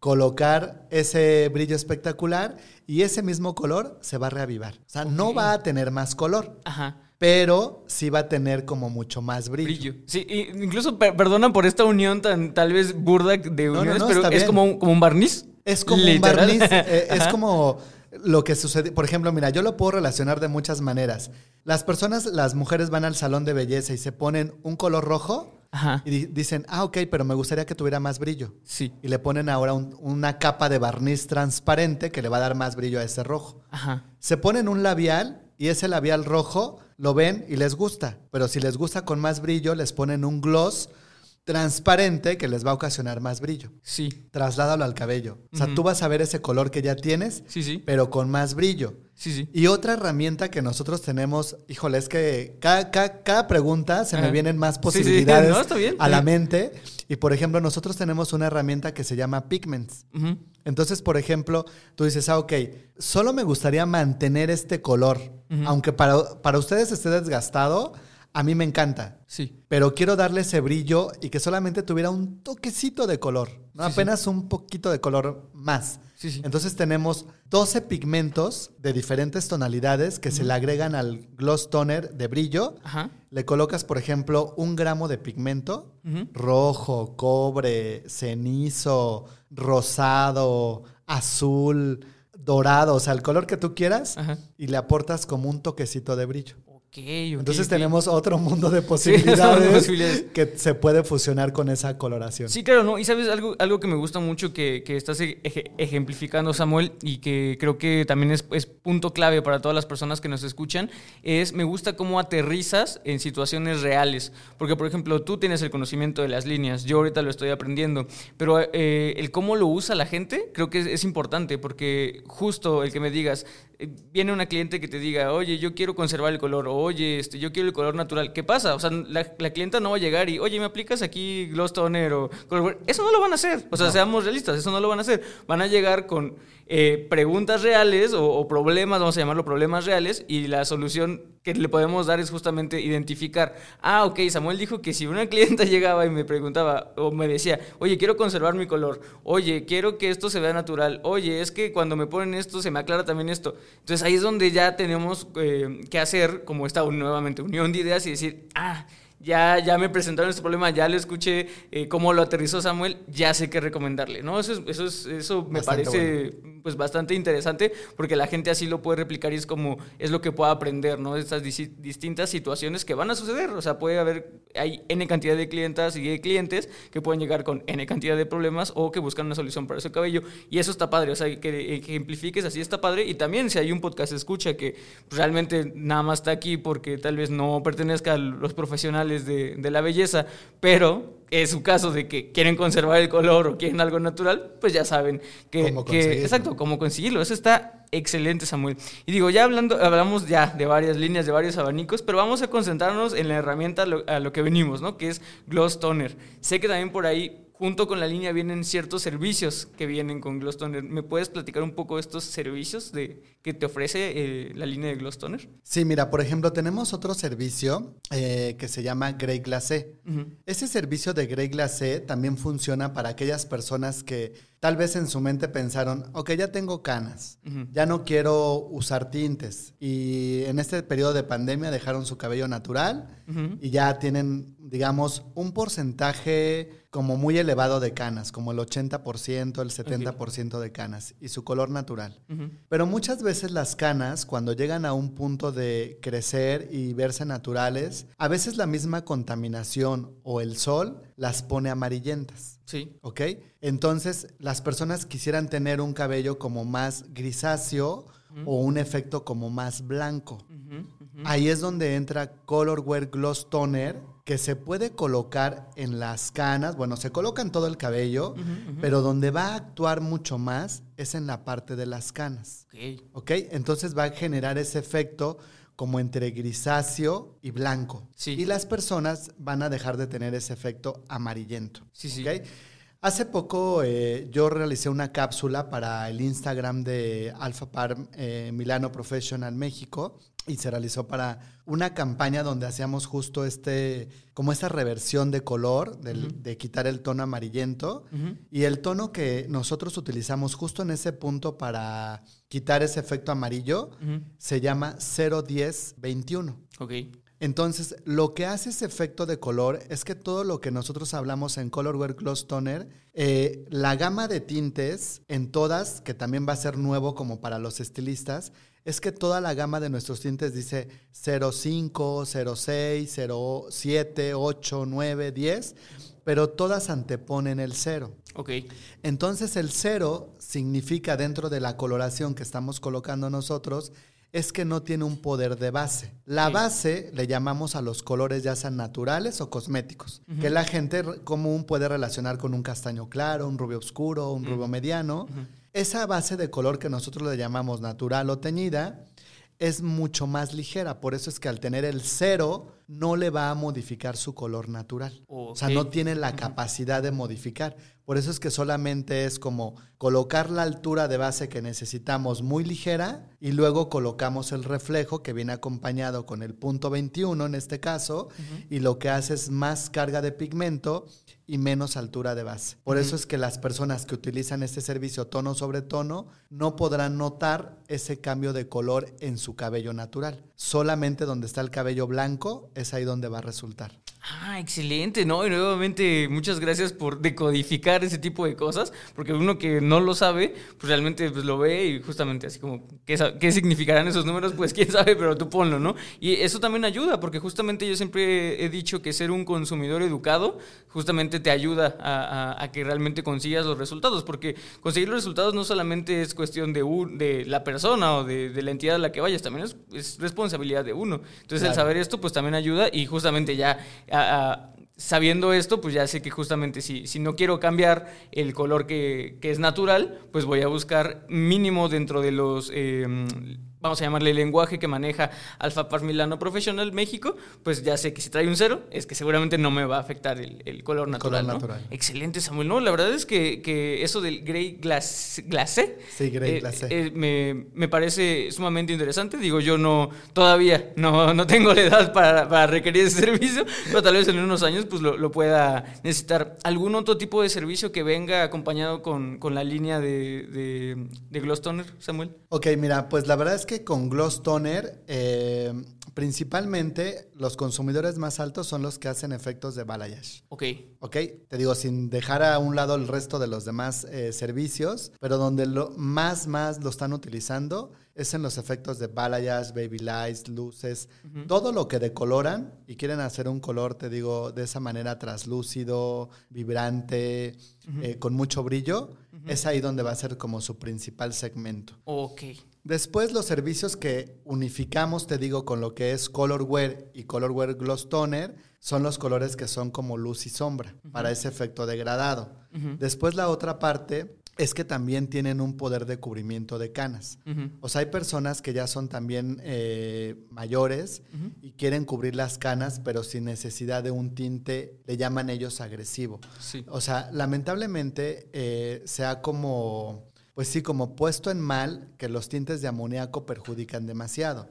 colocar ese brillo espectacular y ese mismo color se va a reavivar. O sea, no va a tener más color. Ajá pero sí va a tener como mucho más brillo. Sí, incluso perdonan por esta unión tan tal vez burda de uniones, pero es como un, como un barniz. Es como un barniz, eh, es como lo que sucede. Por ejemplo, mira, yo lo puedo relacionar de muchas maneras. Las personas, las mujeres van al salón de belleza y se ponen un color rojo y dicen, ah, ok, pero me gustaría que tuviera más brillo. Sí. Y le ponen ahora una capa de barniz transparente que le va a dar más brillo a ese rojo. Ajá. Se ponen un labial y ese labial rojo lo ven y les gusta. Pero si les gusta con más brillo, les ponen un gloss transparente que les va a ocasionar más brillo. Sí. Trasládalo al cabello. O sea, tú vas a ver ese color que ya tienes, sí, sí. pero con más brillo. Sí, sí. Y otra herramienta que nosotros tenemos, híjole, es que cada, pregunta se me vienen más posibilidades a la mente. Y por ejemplo, nosotros tenemos una herramienta que se llama Pigments. Entonces, por ejemplo, tú dices, ah, ok, solo me gustaría mantener este color, aunque para, para ustedes esté desgastado, a mí me encanta. Sí. Pero quiero darle ese brillo y que solamente tuviera un toquecito de color, ¿no? apenas un poquito de color más. Entonces tenemos 12 pigmentos de diferentes tonalidades que se le agregan al gloss toner de brillo. Le colocas, por ejemplo, un gramo de pigmento, rojo, cobre, cenizo, rosado, azul, dorado, o sea, el color que tú quieras, y le aportas como un toquecito de brillo. Entonces tenemos otro mundo de posibilidades, que se puede fusionar con esa coloración. Sí, claro, ¿no? Y sabes, algo, algo que me gusta mucho que, que estás ejemplificando, Samuel, y que creo que también es, es, punto clave para todas las personas que nos escuchan, es me gusta cómo aterrizas en situaciones reales. Porque, por ejemplo, tú tienes el conocimiento de las líneas, yo ahorita lo estoy aprendiendo, pero eh, el cómo lo usa la gente creo que es, es importante, porque justo el que me digas, eh, viene una cliente que te diga, oye, yo quiero conservar el color, o oye, este, yo quiero el color natural. ¿Qué pasa? O sea, la, clienta no va a llegar y, oye, ¿me aplicas aquí gloss toner o color? Eso no lo van a hacer. O sea, seamos realistas, eso no lo van a hacer. Van a llegar con eh, preguntas reales o, problemas, vamos a llamarlo problemas reales, y la solución que le podemos dar es justamente identificar, ah, ok, Samuel dijo que si una clienta llegaba y me preguntaba o me decía, oye, quiero conservar mi color, oye, quiero que esto se vea natural, oye, es que cuando me ponen esto se me aclara también esto. Entonces ahí es donde ya tenemos eh, que hacer como esta nuevamente unión de ideas y decir, ah, ya, ya me presentaron este problema, ya le escuché eh, cómo lo aterrizó Samuel, ya sé qué recomendarle, ¿no? Eso, eso, eso me parece pues bastante interesante porque la gente así lo puede replicar y es como, es lo que pueda aprender, ¿no? Estas distintas situaciones que van a suceder, o sea, puede haber, hay N cantidad de clientas y de clientes que pueden llegar con N cantidad de problemas o que buscan una solución para su cabello y eso está padre, o sea, que ejemplifiques así está padre y también si hay un podcast escucha que realmente nada más está aquí porque tal vez no pertenezca a los profesionales de, de la belleza, pero es su caso de que quieren conservar el color o quieren algo natural, pues ya saben que, que conseguirlo. Exacto, cómo conseguirlo. Eso está excelente, Samuel. Y digo, ya hablando, hablamos ya de varias líneas, de varios abanicos, pero vamos a concentrarnos en la herramienta a lo, a lo que venimos, ¿no? Que es Gloss Toner. Sé que también por ahí junto con la línea vienen ciertos servicios que vienen con Gloss Toner. ¿Me puedes platicar un poco de estos servicios de, que te ofrece eh, la línea de Gloss Toner? Sí, mira, por ejemplo, tenemos otro servicio eh, que se llama Grey Glacé. Ujú. Ese servicio de Grey Glacé también funciona para aquellas personas que tal vez en su mente pensaron, ok, ya tengo canas, ya no quiero usar tintes. Y en este periodo de pandemia dejaron su cabello natural y ya tienen, digamos, un porcentaje como muy elevado de canas, como el 80%, el 70% de canas y su color natural. Pero muchas veces las canas, cuando llegan a un punto de crecer y verse naturales, a veces la misma contaminación o el sol las pone amarillentas. Sí. ¿Ok? Entonces, las personas quisieran tener un cabello como más grisáceo o un efecto como más blanco. Ahí es donde entra Color Wear Gloss Toner, que se puede colocar en las canas. Bueno, se coloca en todo el cabello, pero donde va a actuar mucho más es en la parte de las canas. Ok. ¿Ok? Entonces va a generar ese efecto como entre grisáceo y blanco. Sí. Y las personas van a dejar de tener ese efecto amarillento. Sí, sí. Hace poco eh, yo realicé una cápsula para el Instagram de Alpha Par eh, Milano Professional México y se realizó para una campaña donde hacíamos justo este, como esta reversión de color, del- de quitar el tono amarillento. Y el tono que nosotros utilizamos justo en ese punto para quitar ese efecto amarillo Ujú. se llama 01021. Ok. Entonces, lo que hace ese efecto de color es que todo lo que nosotros hablamos en Color Wear Gloss Toner, eh, la gama de tintes en todas, que también va a ser nuevo como para los estilistas, es que toda la gama de nuestros tintes dice 05, 06, 07, 8, 9, 10, pero todas anteponen el cero. Ok. Entonces el cero significa dentro de la coloración que estamos colocando nosotros es que no tiene un poder de base. La Sí. base le llamamos a los colores ya sean naturales o cosméticos, que la gente común puede relacionar con un castaño claro, un rubio oscuro, un rubio mediano. Esa base de color que nosotros le llamamos natural o teñida es mucho más ligera, por eso es que al tener el cero no le va a modificar su color natural. O sea, no tiene la capacidad de modificar. Por eso es que solamente es como colocar la altura de base que necesitamos muy ligera y luego colocamos el reflejo que viene acompañado con el punto 21 en este caso y lo que hace es más carga de pigmento y menos altura de base. Por eso es que las personas que utilizan este servicio tono sobre tono no podrán notar ese cambio de color en su cabello natural. Solamente donde está el cabello blanco es ahí donde va a resultar. Ah, excelente, ¿no? Y nuevamente muchas gracias por decodificar ese tipo de cosas, porque uno que no lo sabe, pues realmente pues, lo ve y justamente así como, ¿qué, qué significarán esos números? Pues quién sabe, pero tú ponlo, ¿no? Y eso también ayuda, porque justamente yo siempre he dicho que ser un consumidor educado justamente te ayuda a, a- a que realmente consigas los resultados, porque conseguir los resultados no solamente es cuestión de, un- de la persona o de, de la entidad a la que vayas, también es, es responsabilidad de uno. Entonces el saber esto pues también ayuda y justamente ya sabiendo esto pues ya sé que justamente si, si no quiero cambiar el color que, que es natural pues voy a buscar mínimo dentro de los eh, vamos a llamarle lenguaje que maneja Alfa Par Milano Professional México pues ya sé que si trae un cero es que seguramente no me va a afectar el, el color natural, ¿no? natural. excelente Samuel no la verdad es que, que eso del grey glace, glacé Sí, Grey eh, Glacé. eh, me, me parece sumamente interesante. Digo, yo no, todavía no, no tengo la edad para, para requerir ese servicio, pero tal vez en unos años pues lo, lo pueda necesitar. ¿Algún otro tipo de servicio que venga acompañado con, con la línea de, de, de Gloss Toner, Samuel? Ok, mira, pues la verdad es que con Gloss Toner, eh, principalmente los consumidores más altos son los que hacen efectos de balayage. Ok, Ok, te digo, sin dejar a un lado el resto de los demás eh, servicios, pero donde lo más, más lo están utilizando es en los efectos de balayage, baby lights, luces, todo lo que decoloran y quieren hacer un color, te digo, de esa manera traslúcido, vibrante, eh, con mucho brillo. Es ahí donde va a ser como su principal segmento. Ok. Después los servicios que unificamos, te digo, con lo que es Colorware y Colorware Gloss Toner, son los colores que son como luz y sombra, para ese efecto degradado. Después la otra parte es que también tienen un poder de cubrimiento de canas. O sea, hay personas que ya son también eh, mayores y quieren cubrir las canas, pero sin necesidad de un tinte, le llaman ellos agresivo. O sea, lamentablemente eh, sea como pues sí, como puesto en mal que los tintes de amoníaco perjudican demasiado.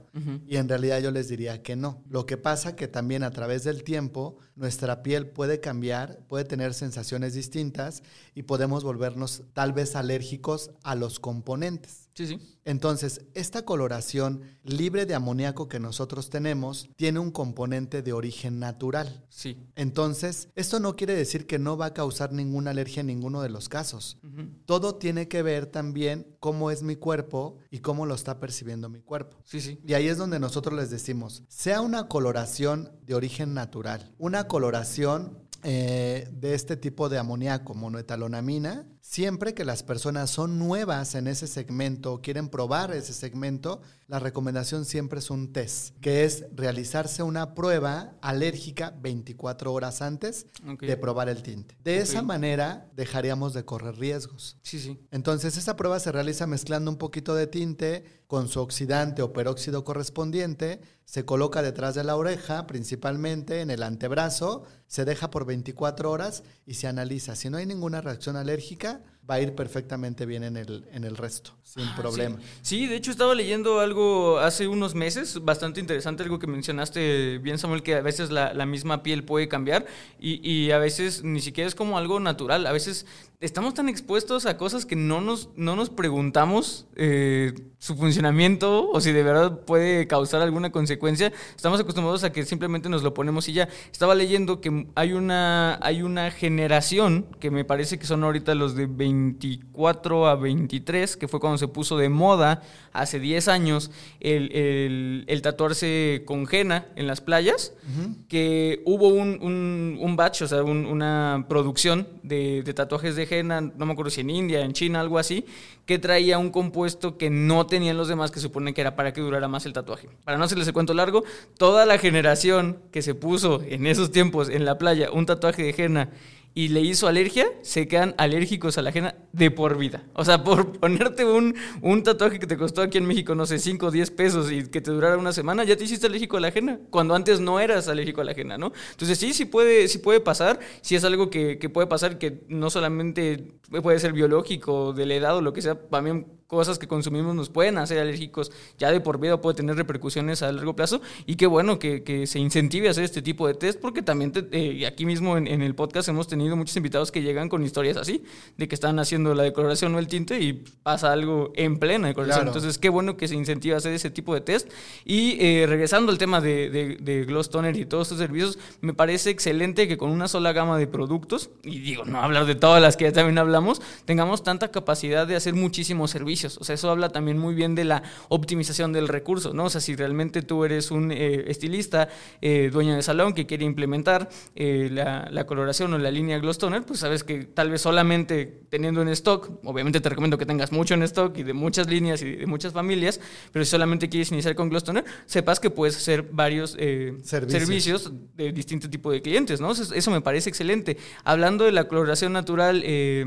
Y en realidad yo les diría que no. Lo que pasa que también a través del tiempo nuestra piel puede cambiar, puede tener sensaciones distintas y podemos volvernos tal vez alérgicos a los componentes. Sí, sí. Entonces, esta coloración libre de amoníaco que nosotros tenemos tiene un componente de origen natural. Sí. Entonces, esto no quiere decir que no va a causar ninguna alergia en ninguno de los casos. Todo tiene que ver también cómo es mi cuerpo y cómo lo está percibiendo mi cuerpo. Sí, sí. Y ahí es donde nosotros les decimos, sea una coloración de origen natural, una coloración eh, de este tipo de amoníaco, monoetalonamina, siempre que las personas son nuevas en ese segmento quieren probar ese segmento, la recomendación siempre es un test, que es realizarse una prueba alérgica 24 horas antes de probar el tinte. De esa manera dejaríamos de correr riesgos. Sí, sí. Entonces esa prueba se realiza mezclando un poquito de tinte con su oxidante o peróxido correspondiente, se coloca detrás de la oreja, principalmente en el antebrazo, se deja por 24 horas y se analiza. Si no hay ninguna reacción alérgica, va a ir perfectamente bien en el, en el resto, sin Ah, problema. Sí. Sí, de hecho estaba leyendo algo hace unos meses, bastante interesante, algo que mencionaste bien, Samuel, que a veces la, la misma piel puede cambiar y, y, a veces ni siquiera es como algo natural. A veces estamos tan expuestos a cosas que no nos, no nos preguntamos eh, su funcionamiento o si de verdad puede causar alguna consecuencia. Estamos acostumbrados a que simplemente nos lo ponemos y ya. Estaba leyendo que hay una, hay una generación que me parece que son ahorita los de 24 a 23, que fue cuando se puso de moda hace 10 años el, el, el tatuarse con henna en las playas, uh -huh. que hubo un, un, un, batch, o sea, un, una producción de, de tatuajes de no me acuerdo si en India, en China, algo así, que traía un compuesto que no tenían los demás, que supone que era para que durara más el tatuaje. Para no hacerles el cuento largo, toda la generación que se puso en esos tiempos en la playa un tatuaje de henna y le hizo alergia, se quedan alérgicos a la henna de por vida. O sea, por ponerte un, un tatuaje que te costó aquí en México, no sé, 5 o 10 pesos y que te durara una semana, ya te hiciste alérgico a la henna, cuando antes no eras alérgico a la henna, ¿no? Entonces sí, sí puede, sí puede pasar, sí es algo que, que puede pasar, que no solamente puede ser biológico, de la edad o lo que sea, también cosas que consumimos nos pueden hacer alérgicos ya de por vida puede tener repercusiones a largo plazo y qué bueno que, que se incentive a hacer este tipo de test porque también te, eh, aquí mismo en, en, el podcast hemos tenido muchos invitados que llegan con historias así de que están haciendo la decoloración o el tinte y pasa algo en plena decoloración. Claro. entonces qué bueno que se incentive a hacer ese tipo de test. Y eh, regresando al tema de, de, de, Gloss Toner y todos estos servicios me parece excelente que con una sola gama de productos y digo no hablar de todas las que ya también hablamos tengamos tanta capacidad de hacer muchísimos servicios o sea, eso habla también muy bien de la optimización del recurso, ¿no? O sea, si realmente tú eres un eh, estilista, eh, dueño de salón que quiere implementar eh, la, la, coloración o la línea Gloss Toner, pues sabes que tal vez solamente teniendo en stock, obviamente te recomiendo que tengas mucho en stock y de muchas líneas y de muchas familias, pero si solamente quieres iniciar con Gloss Toner, sepas que puedes hacer varios servicios. servicios. de distinto tipo de clientes, ¿no? Eso, eso, me parece excelente. Hablando de la coloración natural,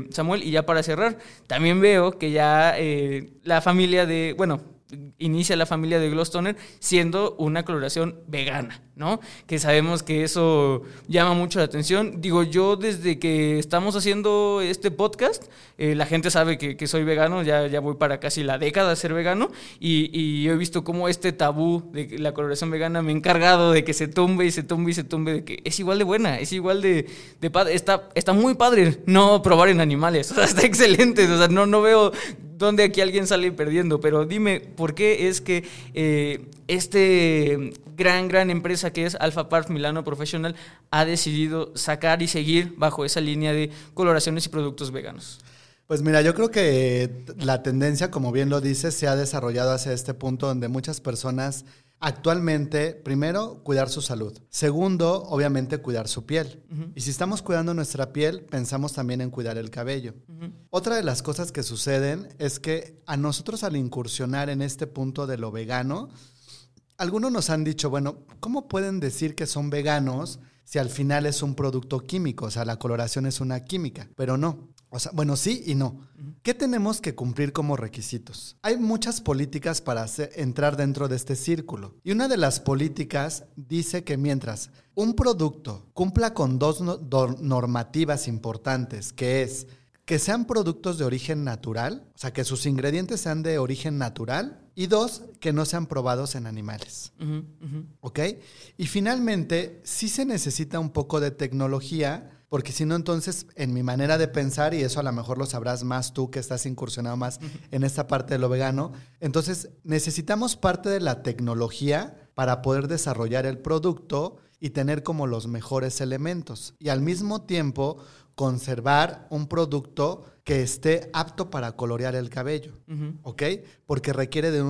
Samuel, y ya para cerrar, también veo que ya la familia de, bueno, inicia la familia de Gloss Toner siendo una coloración vegana, ¿no? Que sabemos que eso llama mucho la atención. Digo, yo desde que estamos haciendo este podcast, eh, la gente sabe que, que, soy vegano, ya, ya voy para casi la década de ser vegano y, y he visto cómo este tabú de la coloración vegana me he encargado de que se tumbe y se tumbe y se tumbe, de que es igual de buena, es igual de, de padre, está, está muy padre no probar en animales, o sea, está excelente, o sea, no, no veo dónde aquí alguien sale perdiendo, pero dime, ¿por qué es que eh, este gran, gran empresa que es Alpha Part Milano Professional ha decidido sacar y seguir bajo esa línea de coloraciones y productos veganos? Pues mira, yo creo que la tendencia, como bien lo dices, se ha desarrollado hacia este punto donde muchas personas Actualmente, primero, cuidar su salud. Segundo, obviamente, cuidar su piel. Y si estamos cuidando nuestra piel, pensamos también en cuidar el cabello. Otra de las cosas que suceden es que a nosotros al incursionar en este punto de lo vegano, algunos nos han dicho, bueno, ¿cómo pueden decir que son veganos si al final es un producto químico? O sea, la coloración es una química, pero no. O sea, bueno, sí y no. ¿Qué tenemos que cumplir como requisitos? Hay muchas políticas para entrar dentro de este círculo. Y una de las políticas dice que mientras un producto cumpla con dos normativas importantes, que es que sean productos de origen natural, o sea, que sus ingredientes sean de origen natural, y dos, que no sean probados en animales. ¿Ok? Y finalmente, sí se necesita un poco de tecnología porque si no, entonces, en mi manera de pensar, y eso a lo mejor lo sabrás más tú que estás incursionado más en esta parte de lo vegano, entonces necesitamos parte de la tecnología para poder desarrollar el producto y tener como los mejores elementos. Y al mismo tiempo, conservar un producto que esté apto para colorear el cabello, ¿ok? Porque requiere de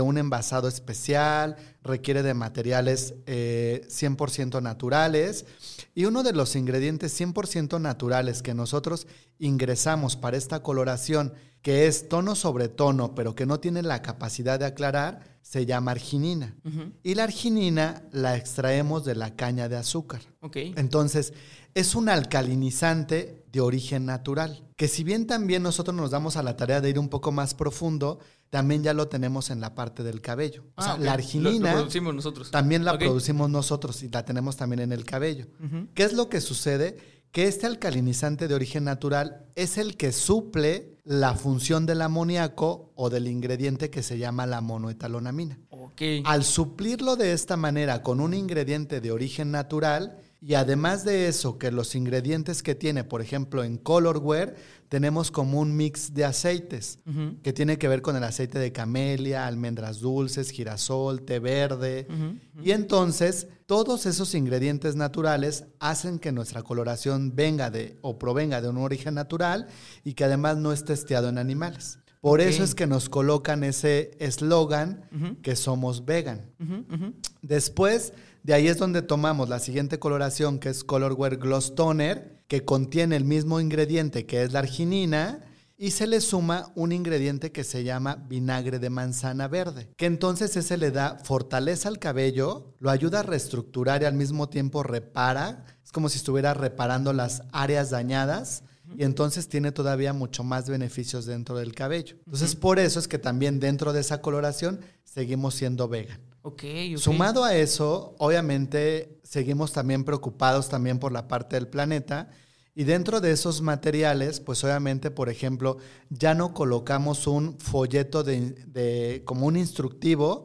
un, envasado especial, requiere de materiales 100% eh, naturales y uno de los ingredientes 100% naturales que nosotros ingresamos para esta coloración, que es tono sobre tono, pero que no tiene la capacidad de aclarar, se llama arginina. Y la arginina la extraemos de la caña de azúcar. Entonces, es un alcalinizante de origen natural, que si bien también nosotros nos damos a la tarea de ir un poco más profundo, también ya lo tenemos en la parte del cabello. o sea, ah, la arginina producimos nosotros. también la producimos nosotros y la tenemos también en el cabello. ¿Qué es lo que sucede? Que este alcalinizante de origen natural es el que suple la función del amoníaco o del ingrediente que se llama la monoetalonamina. Al suplirlo de esta manera con un ingrediente de origen natural, y además de eso, que los ingredientes que tiene, por ejemplo, en Colorware, tenemos como un mix de aceites, que tiene que ver con el aceite de camelia, almendras dulces, girasol, té verde. Y entonces, todos esos ingredientes naturales hacen que nuestra coloración venga de o provenga de un origen natural y que además no es testeado en animales. Por eso es que nos colocan ese eslogan que somos vegan. Después de ahí es donde tomamos la siguiente coloración, que es Colorware Gloss Toner, que contiene el mismo ingrediente que es la arginina, y se le suma un ingrediente que se llama vinagre de manzana verde, que entonces ese le da fortaleza al cabello, lo ayuda a reestructurar y al mismo tiempo repara, es como si estuviera reparando las áreas dañadas y entonces tiene todavía mucho más beneficios dentro del cabello. Entonces por eso es que también dentro de esa coloración seguimos siendo vegan. Sumado a eso, obviamente seguimos también preocupados también por la parte del planeta. Y dentro de esos materiales, pues obviamente, por ejemplo, ya no colocamos un folleto de, como un instructivo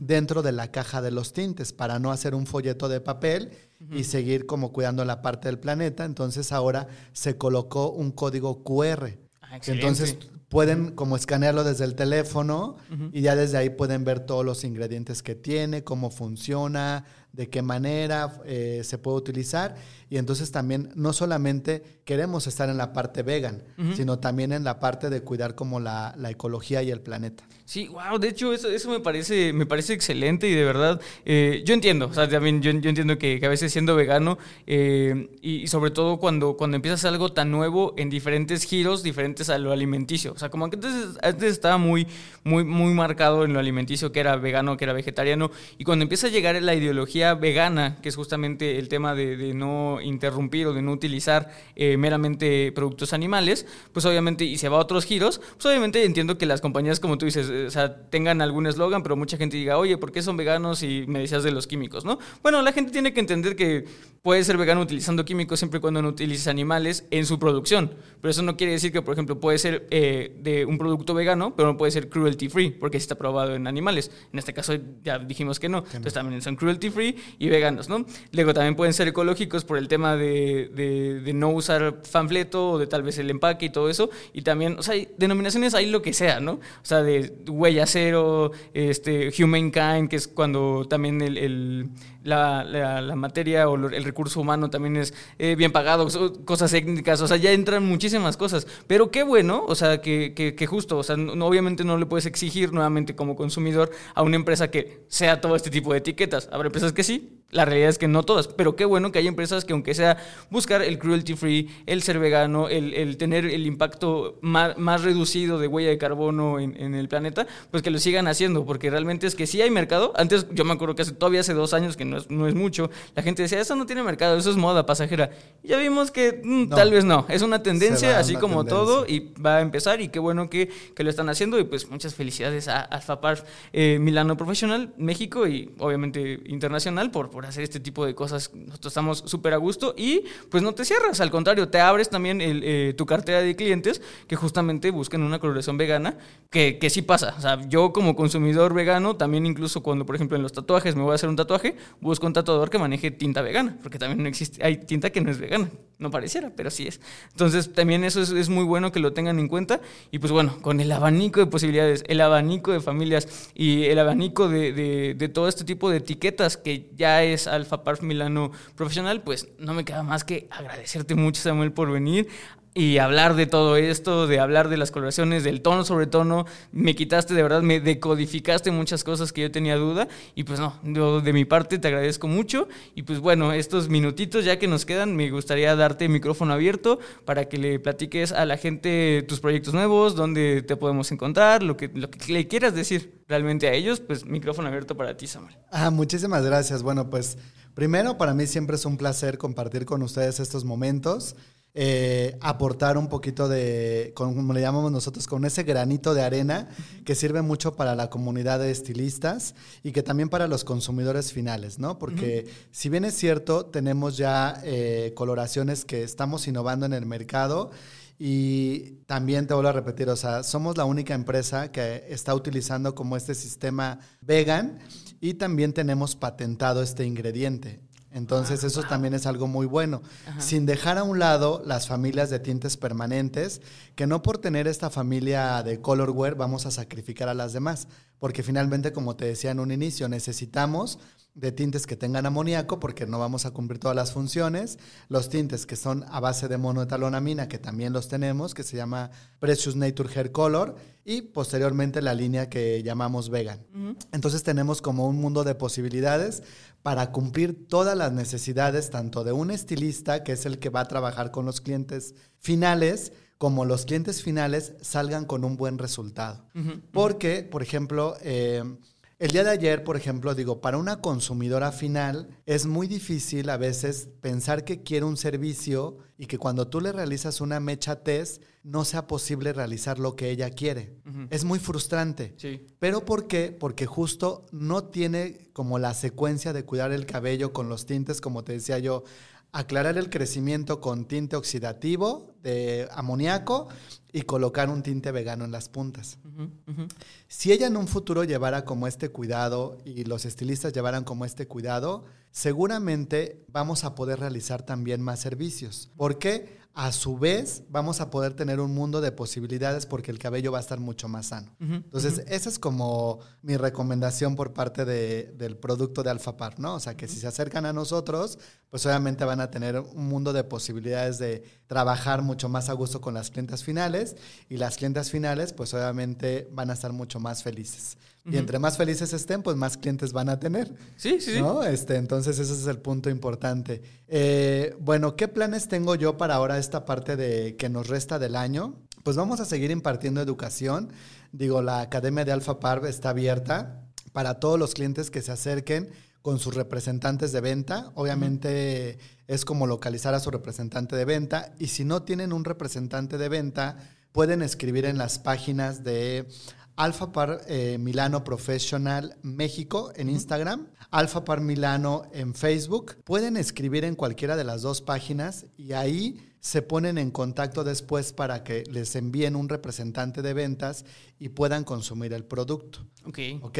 dentro de la caja de los tintes para no hacer un folleto de papel y seguir como cuidando la parte del planeta. Entonces ahora se colocó un código QR. Ah, entonces pueden como escanearlo desde el teléfono y ya desde ahí pueden ver todos los ingredientes que tiene, cómo funciona, de qué manera eh, se puede utilizar. Y entonces también no solamente queremos estar en la parte vegan, sino también en la parte de cuidar como la, la, ecología y el planeta. Sí, wow, de hecho eso, eso me, parece, me parece excelente y de verdad, eh, yo entiendo, o sea, también yo, yo entiendo que, a veces siendo vegano eh, y, sobre todo cuando, cuando empiezas algo tan nuevo en diferentes giros, diferentes a lo alimenticio. O sea, como que antes, antes estaba muy, muy, muy marcado en lo alimenticio que era vegano, que era vegetariano, y cuando empieza a llegar la ideología vegana, que es justamente el tema de, no interrumpir o de no utilizar eh, meramente productos animales, pues obviamente, y se va a otros giros, pues obviamente entiendo que las compañías, como tú dices, eh, o sea, tengan algún eslogan, pero mucha gente diga, oye, ¿por qué son veganos y me decías de los químicos, no? Bueno, la gente tiene que entender que puede ser vegano utilizando químicos siempre y cuando no utilices animales en su producción, pero eso no quiere decir que, por ejemplo, puede ser eh, de un producto vegano, pero no puede ser cruelty free, porque está probado en animales. En este caso ya dijimos que no, entonces también son cruelty free y veganos, ¿no? Luego también pueden ser ecológicos por el tema de, de, no usar fanfleto o de tal vez el empaque y todo eso. Y también, o sea, hay denominaciones hay lo que sea, ¿no? O sea, de huella cero, este, humankind, que es cuando también el la, la, materia o el recurso humano también es eh, bien pagado, cosas técnicas, o sea, ya entran muchísimas cosas. Pero qué bueno, o sea, que, que, justo, o sea, no- obviamente no le puedes exigir nuevamente como consumidor a una empresa que sea todo este tipo de etiquetas. Habrá empresas que sí, la realidad es que no todas, pero qué bueno que hay empresas que aunque sea buscar el cruelty free, el ser vegano, el, el tener el impacto más, más reducido de huella de carbono en, en el planeta, pues que lo sigan haciendo, porque realmente es que sí hay mercado. Antes yo me acuerdo que hace, todavía hace dos años, que no es, no es mucho, la gente decía, eso no tiene mercado, eso es moda pasajera. Y ya vimos que mm, No. tal vez no, es una tendencia, así una como tendencia. todo, y va a empezar y qué bueno que, que lo están haciendo y pues muchas felicidades a Alfa Par eh, Milano Profesional, México y obviamente internacional por, por hacer este tipo de cosas. Nosotros estamos súper a gusto y pues no te cierras, al contrario, te abres también el, eh, tu cartera de clientes que justamente buscan una coloración vegana, que, que sí pasa. O sea, yo como consumidor vegano, también incluso cuando por ejemplo en los tatuajes me voy a hacer un tatuaje, busco un tatuador que maneje tinta vegana, porque también no existe, hay tinta que no es vegana. No pareciera, pero sí es. Entonces, también eso es, es muy bueno que lo tengan en cuenta. Y pues bueno, con el abanico de posibilidades, el abanico de familias y el abanico de, de- de todo este tipo de etiquetas que ya es Alfa Parf Milano Profesional, pues no me queda más que agradecerte mucho, Samuel, por venir y hablar de todo esto, de hablar de las coloraciones, del tono sobre tono. Me quitaste, de verdad, me decodificaste muchas cosas que yo tenía duda. Y pues no, de mi parte te agradezco mucho. Y pues bueno, estos minutitos ya que nos quedan, me gustaría darte micrófono abierto para que le platiques a la gente tus proyectos nuevos, dónde te podemos encontrar, lo que, lo que le quieras decir realmente a ellos, pues micrófono abierto para ti, Samuel. Ah, muchísimas gracias. Bueno, pues primero para mí siempre es un placer compartir con ustedes estos momentos, eh, aportar un poquito de, como le llamamos nosotros, con ese granito de arena que sirve mucho para la comunidad de estilistas y que también para los consumidores finales, ¿no? Porque si bien es cierto, tenemos ya eh, coloraciones que estamos innovando en el mercado. Y también te vuelvo a repetir, o sea, somos la única empresa que está utilizando como este sistema vegan y también tenemos patentado este ingrediente. Entonces eso también es algo muy bueno. Sin dejar a un lado las familias de tintes permanentes, que no por tener esta familia de colorware vamos a sacrificar a las demás, porque finalmente, como te decía en un inicio, necesitamos de tintes que tengan amoníaco porque no vamos a cumplir todas las funciones, los tintes que son a base de monoetalonamina que también los tenemos, que se llama Precious Nature Hair Color y posteriormente la línea que llamamos vegan. Entonces tenemos como un mundo de posibilidades para cumplir todas las necesidades tanto de un estilista que es el que va a trabajar con los clientes finales como los clientes finales salgan con un buen resultado. Porque, por ejemplo, eh, el día de ayer, por ejemplo, digo, para una consumidora final es muy difícil a veces pensar que quiere un servicio y que cuando tú le realizas una mecha test no sea posible realizar lo que ella quiere. Es muy frustrante. Sí. ¿Pero por qué? Porque justo no tiene como la secuencia de cuidar el cabello con los tintes, como te decía yo, aclarar el crecimiento con tinte oxidativo de amoníaco y colocar un tinte vegano en las puntas. Si ella en un futuro llevara como este cuidado y los estilistas llevaran como este cuidado, seguramente vamos a poder realizar también más servicios. ¿Por qué? A su vez, vamos a poder tener un mundo de posibilidades porque el cabello va a estar mucho más sano. Entonces, esa es como mi recomendación por parte de- del producto de Alfapar, ¿no? O sea, que si se acercan a nosotros, pues obviamente van a tener un mundo de posibilidades de trabajar mucho más a gusto con las clientas finales y las clientas finales, pues obviamente van a estar mucho más felices. Y entre más felices estén, pues más clientes van a tener. Sí, sí, sí. ¿no? Este, entonces ese es el punto importante. Eh, bueno, ¿qué planes tengo yo para ahora esta parte de que nos resta del año? Pues vamos a seguir impartiendo educación. Digo, la Academia de Alfa Parv está abierta para todos los clientes que se acerquen con sus representantes de venta. Obviamente es como localizar a su representante de venta. Y si no tienen un representante de venta, pueden escribir en las páginas de Alfa Par eh, Milano Professional México en Instagram, Alfa Par Milano en Facebook. Pueden escribir en cualquiera de las dos páginas y ahí se ponen en contacto después para que les envíen un representante de ventas y puedan consumir el producto. Ok. ¿Ok?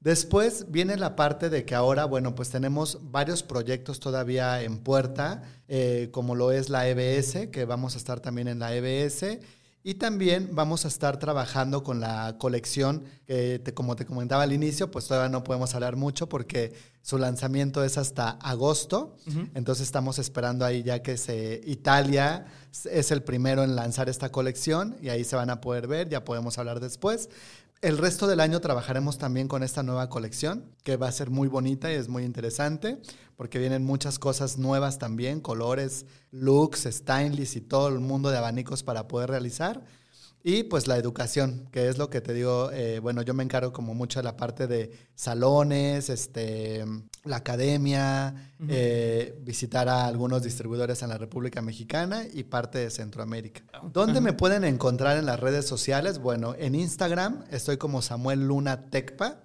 Después viene la parte de que ahora, bueno, pues tenemos varios proyectos todavía en puerta, eh, como lo es la EBS, que vamos a estar también en la EBS. Y también vamos a estar trabajando con la colección que, como te comentaba al inicio, pues todavía no podemos hablar mucho porque su lanzamiento es hasta agosto. Entonces estamos esperando ahí ya que se, Italia es el primero en lanzar esta colección y ahí se van a poder ver, ya podemos hablar después. El resto del año trabajaremos también con esta nueva colección, que va a ser muy bonita y es muy interesante, porque vienen muchas cosas nuevas también, colores, looks, stainless y todo el mundo de abanicos para poder realizar. Y pues la educación, que es lo que te digo, eh, bueno, yo me encargo como mucho de la parte de salones, este, la academia, eh, visitar a algunos distribuidores en la República Mexicana y parte de Centroamérica. Ah, ¿Dónde me pueden encontrar en las redes sociales? Bueno, en Instagram estoy como Samuel Luna Tecpa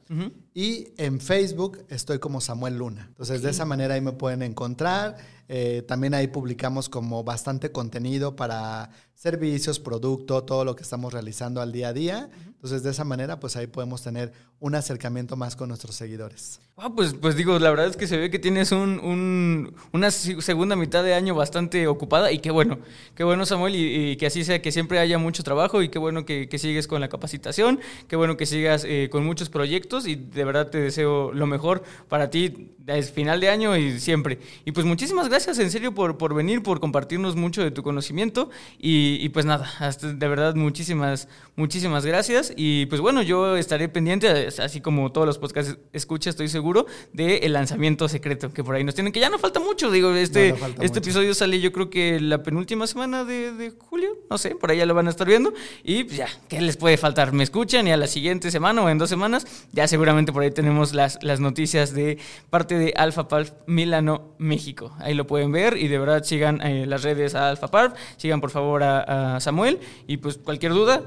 y en Facebook estoy como Samuel Luna. Entonces, de esa manera ahí me pueden encontrar. Eh, también ahí publicamos como bastante contenido para servicios, producto, todo lo que estamos realizando al día a día. Entonces, de esa manera, pues ahí podemos tener un acercamiento más con nuestros seguidores. Ah, pues, pues digo, la verdad es que se ve que tienes un, una segunda mitad de año bastante ocupada y qué bueno, qué bueno Samuel y, que así sea, que siempre haya mucho trabajo y qué bueno que, sigues con la capacitación, qué bueno que sigas eh, con muchos proyectos y de verdad te deseo lo mejor para ti es final de año y siempre. Y pues muchísimas gracias en serio por, por venir, por compartirnos mucho de tu conocimiento y, y pues nada, hasta, de verdad muchísimas, muchísimas gracias y pues bueno, yo estaré pendiente, así como todos los podcasts escucha, estoy seguro, del el lanzamiento secreto que por ahí nos tienen, que ya no falta mucho, digo, este, este episodio sale yo creo que la penúltima semana de, julio, no sé, por ahí ya lo van a estar viendo y pues ya, ¿qué les puede faltar? Me escuchan y a la siguiente semana o en dos semanas ya seguramente por ahí tenemos las, las noticias de parte de Alpha Palf Milano, México. Ahí lo pueden ver y de verdad sigan eh, las redes a Alpha Palf, sigan por favor a, Samuel y pues cualquier duda,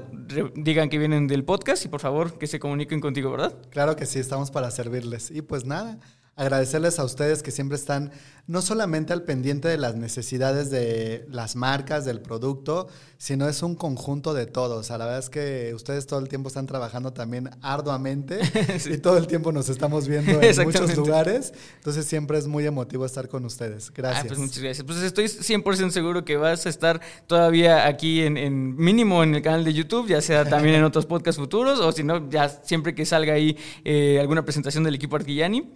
digan que vienen de el podcast y por favor que se comuniquen contigo, ¿verdad? Claro que sí, estamos para servirles. Y pues nada, agradecerles a ustedes que siempre están no solamente al pendiente de las necesidades de las marcas, del producto, sino es un conjunto de todos. A la verdad es que ustedes todo el tiempo están trabajando también arduamente y todo el tiempo nos estamos viendo en muchos lugares. Entonces siempre es muy emotivo estar con ustedes. Gracias. pues muchas gracias. Pues estoy 100% seguro que vas a estar todavía aquí en, mínimo en el canal de YouTube, ya sea también en otros podcasts futuros o si no, ya siempre que salga ahí eh, alguna presentación del equipo Arquillani,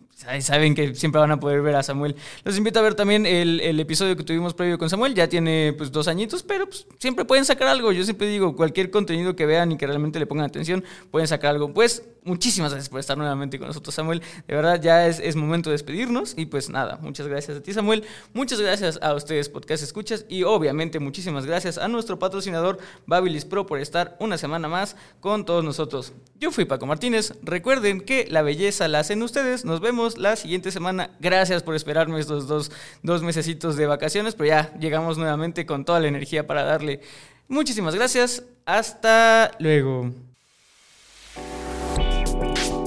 saben que siempre van a poder ver a Samuel. Los invito a ver también el, episodio que tuvimos previo con Samuel. Ya tiene pues dos añitos, pero pues, siempre pueden sacar algo. Yo siempre digo, cualquier contenido que vean y que realmente le pongan atención, pueden sacar algo. Pues muchísimas gracias por estar nuevamente con nosotros, Samuel. De verdad, ya es, momento de despedirnos. Y pues nada, muchas gracias a ti, Samuel. Muchas gracias a ustedes, Podcast Escuchas. Y obviamente, muchísimas gracias a nuestro patrocinador, Babilis Pro, por estar una semana más con todos nosotros. Yo fui Paco Martínez. Recuerden que la belleza la hacen ustedes. Nos vemos la siguiente semana. Gracias por esperarme estos dos, dos mesecitos de vacaciones, pero ya llegamos nuevamente con toda la energía para darle. Muchísimas gracias. Hasta luego.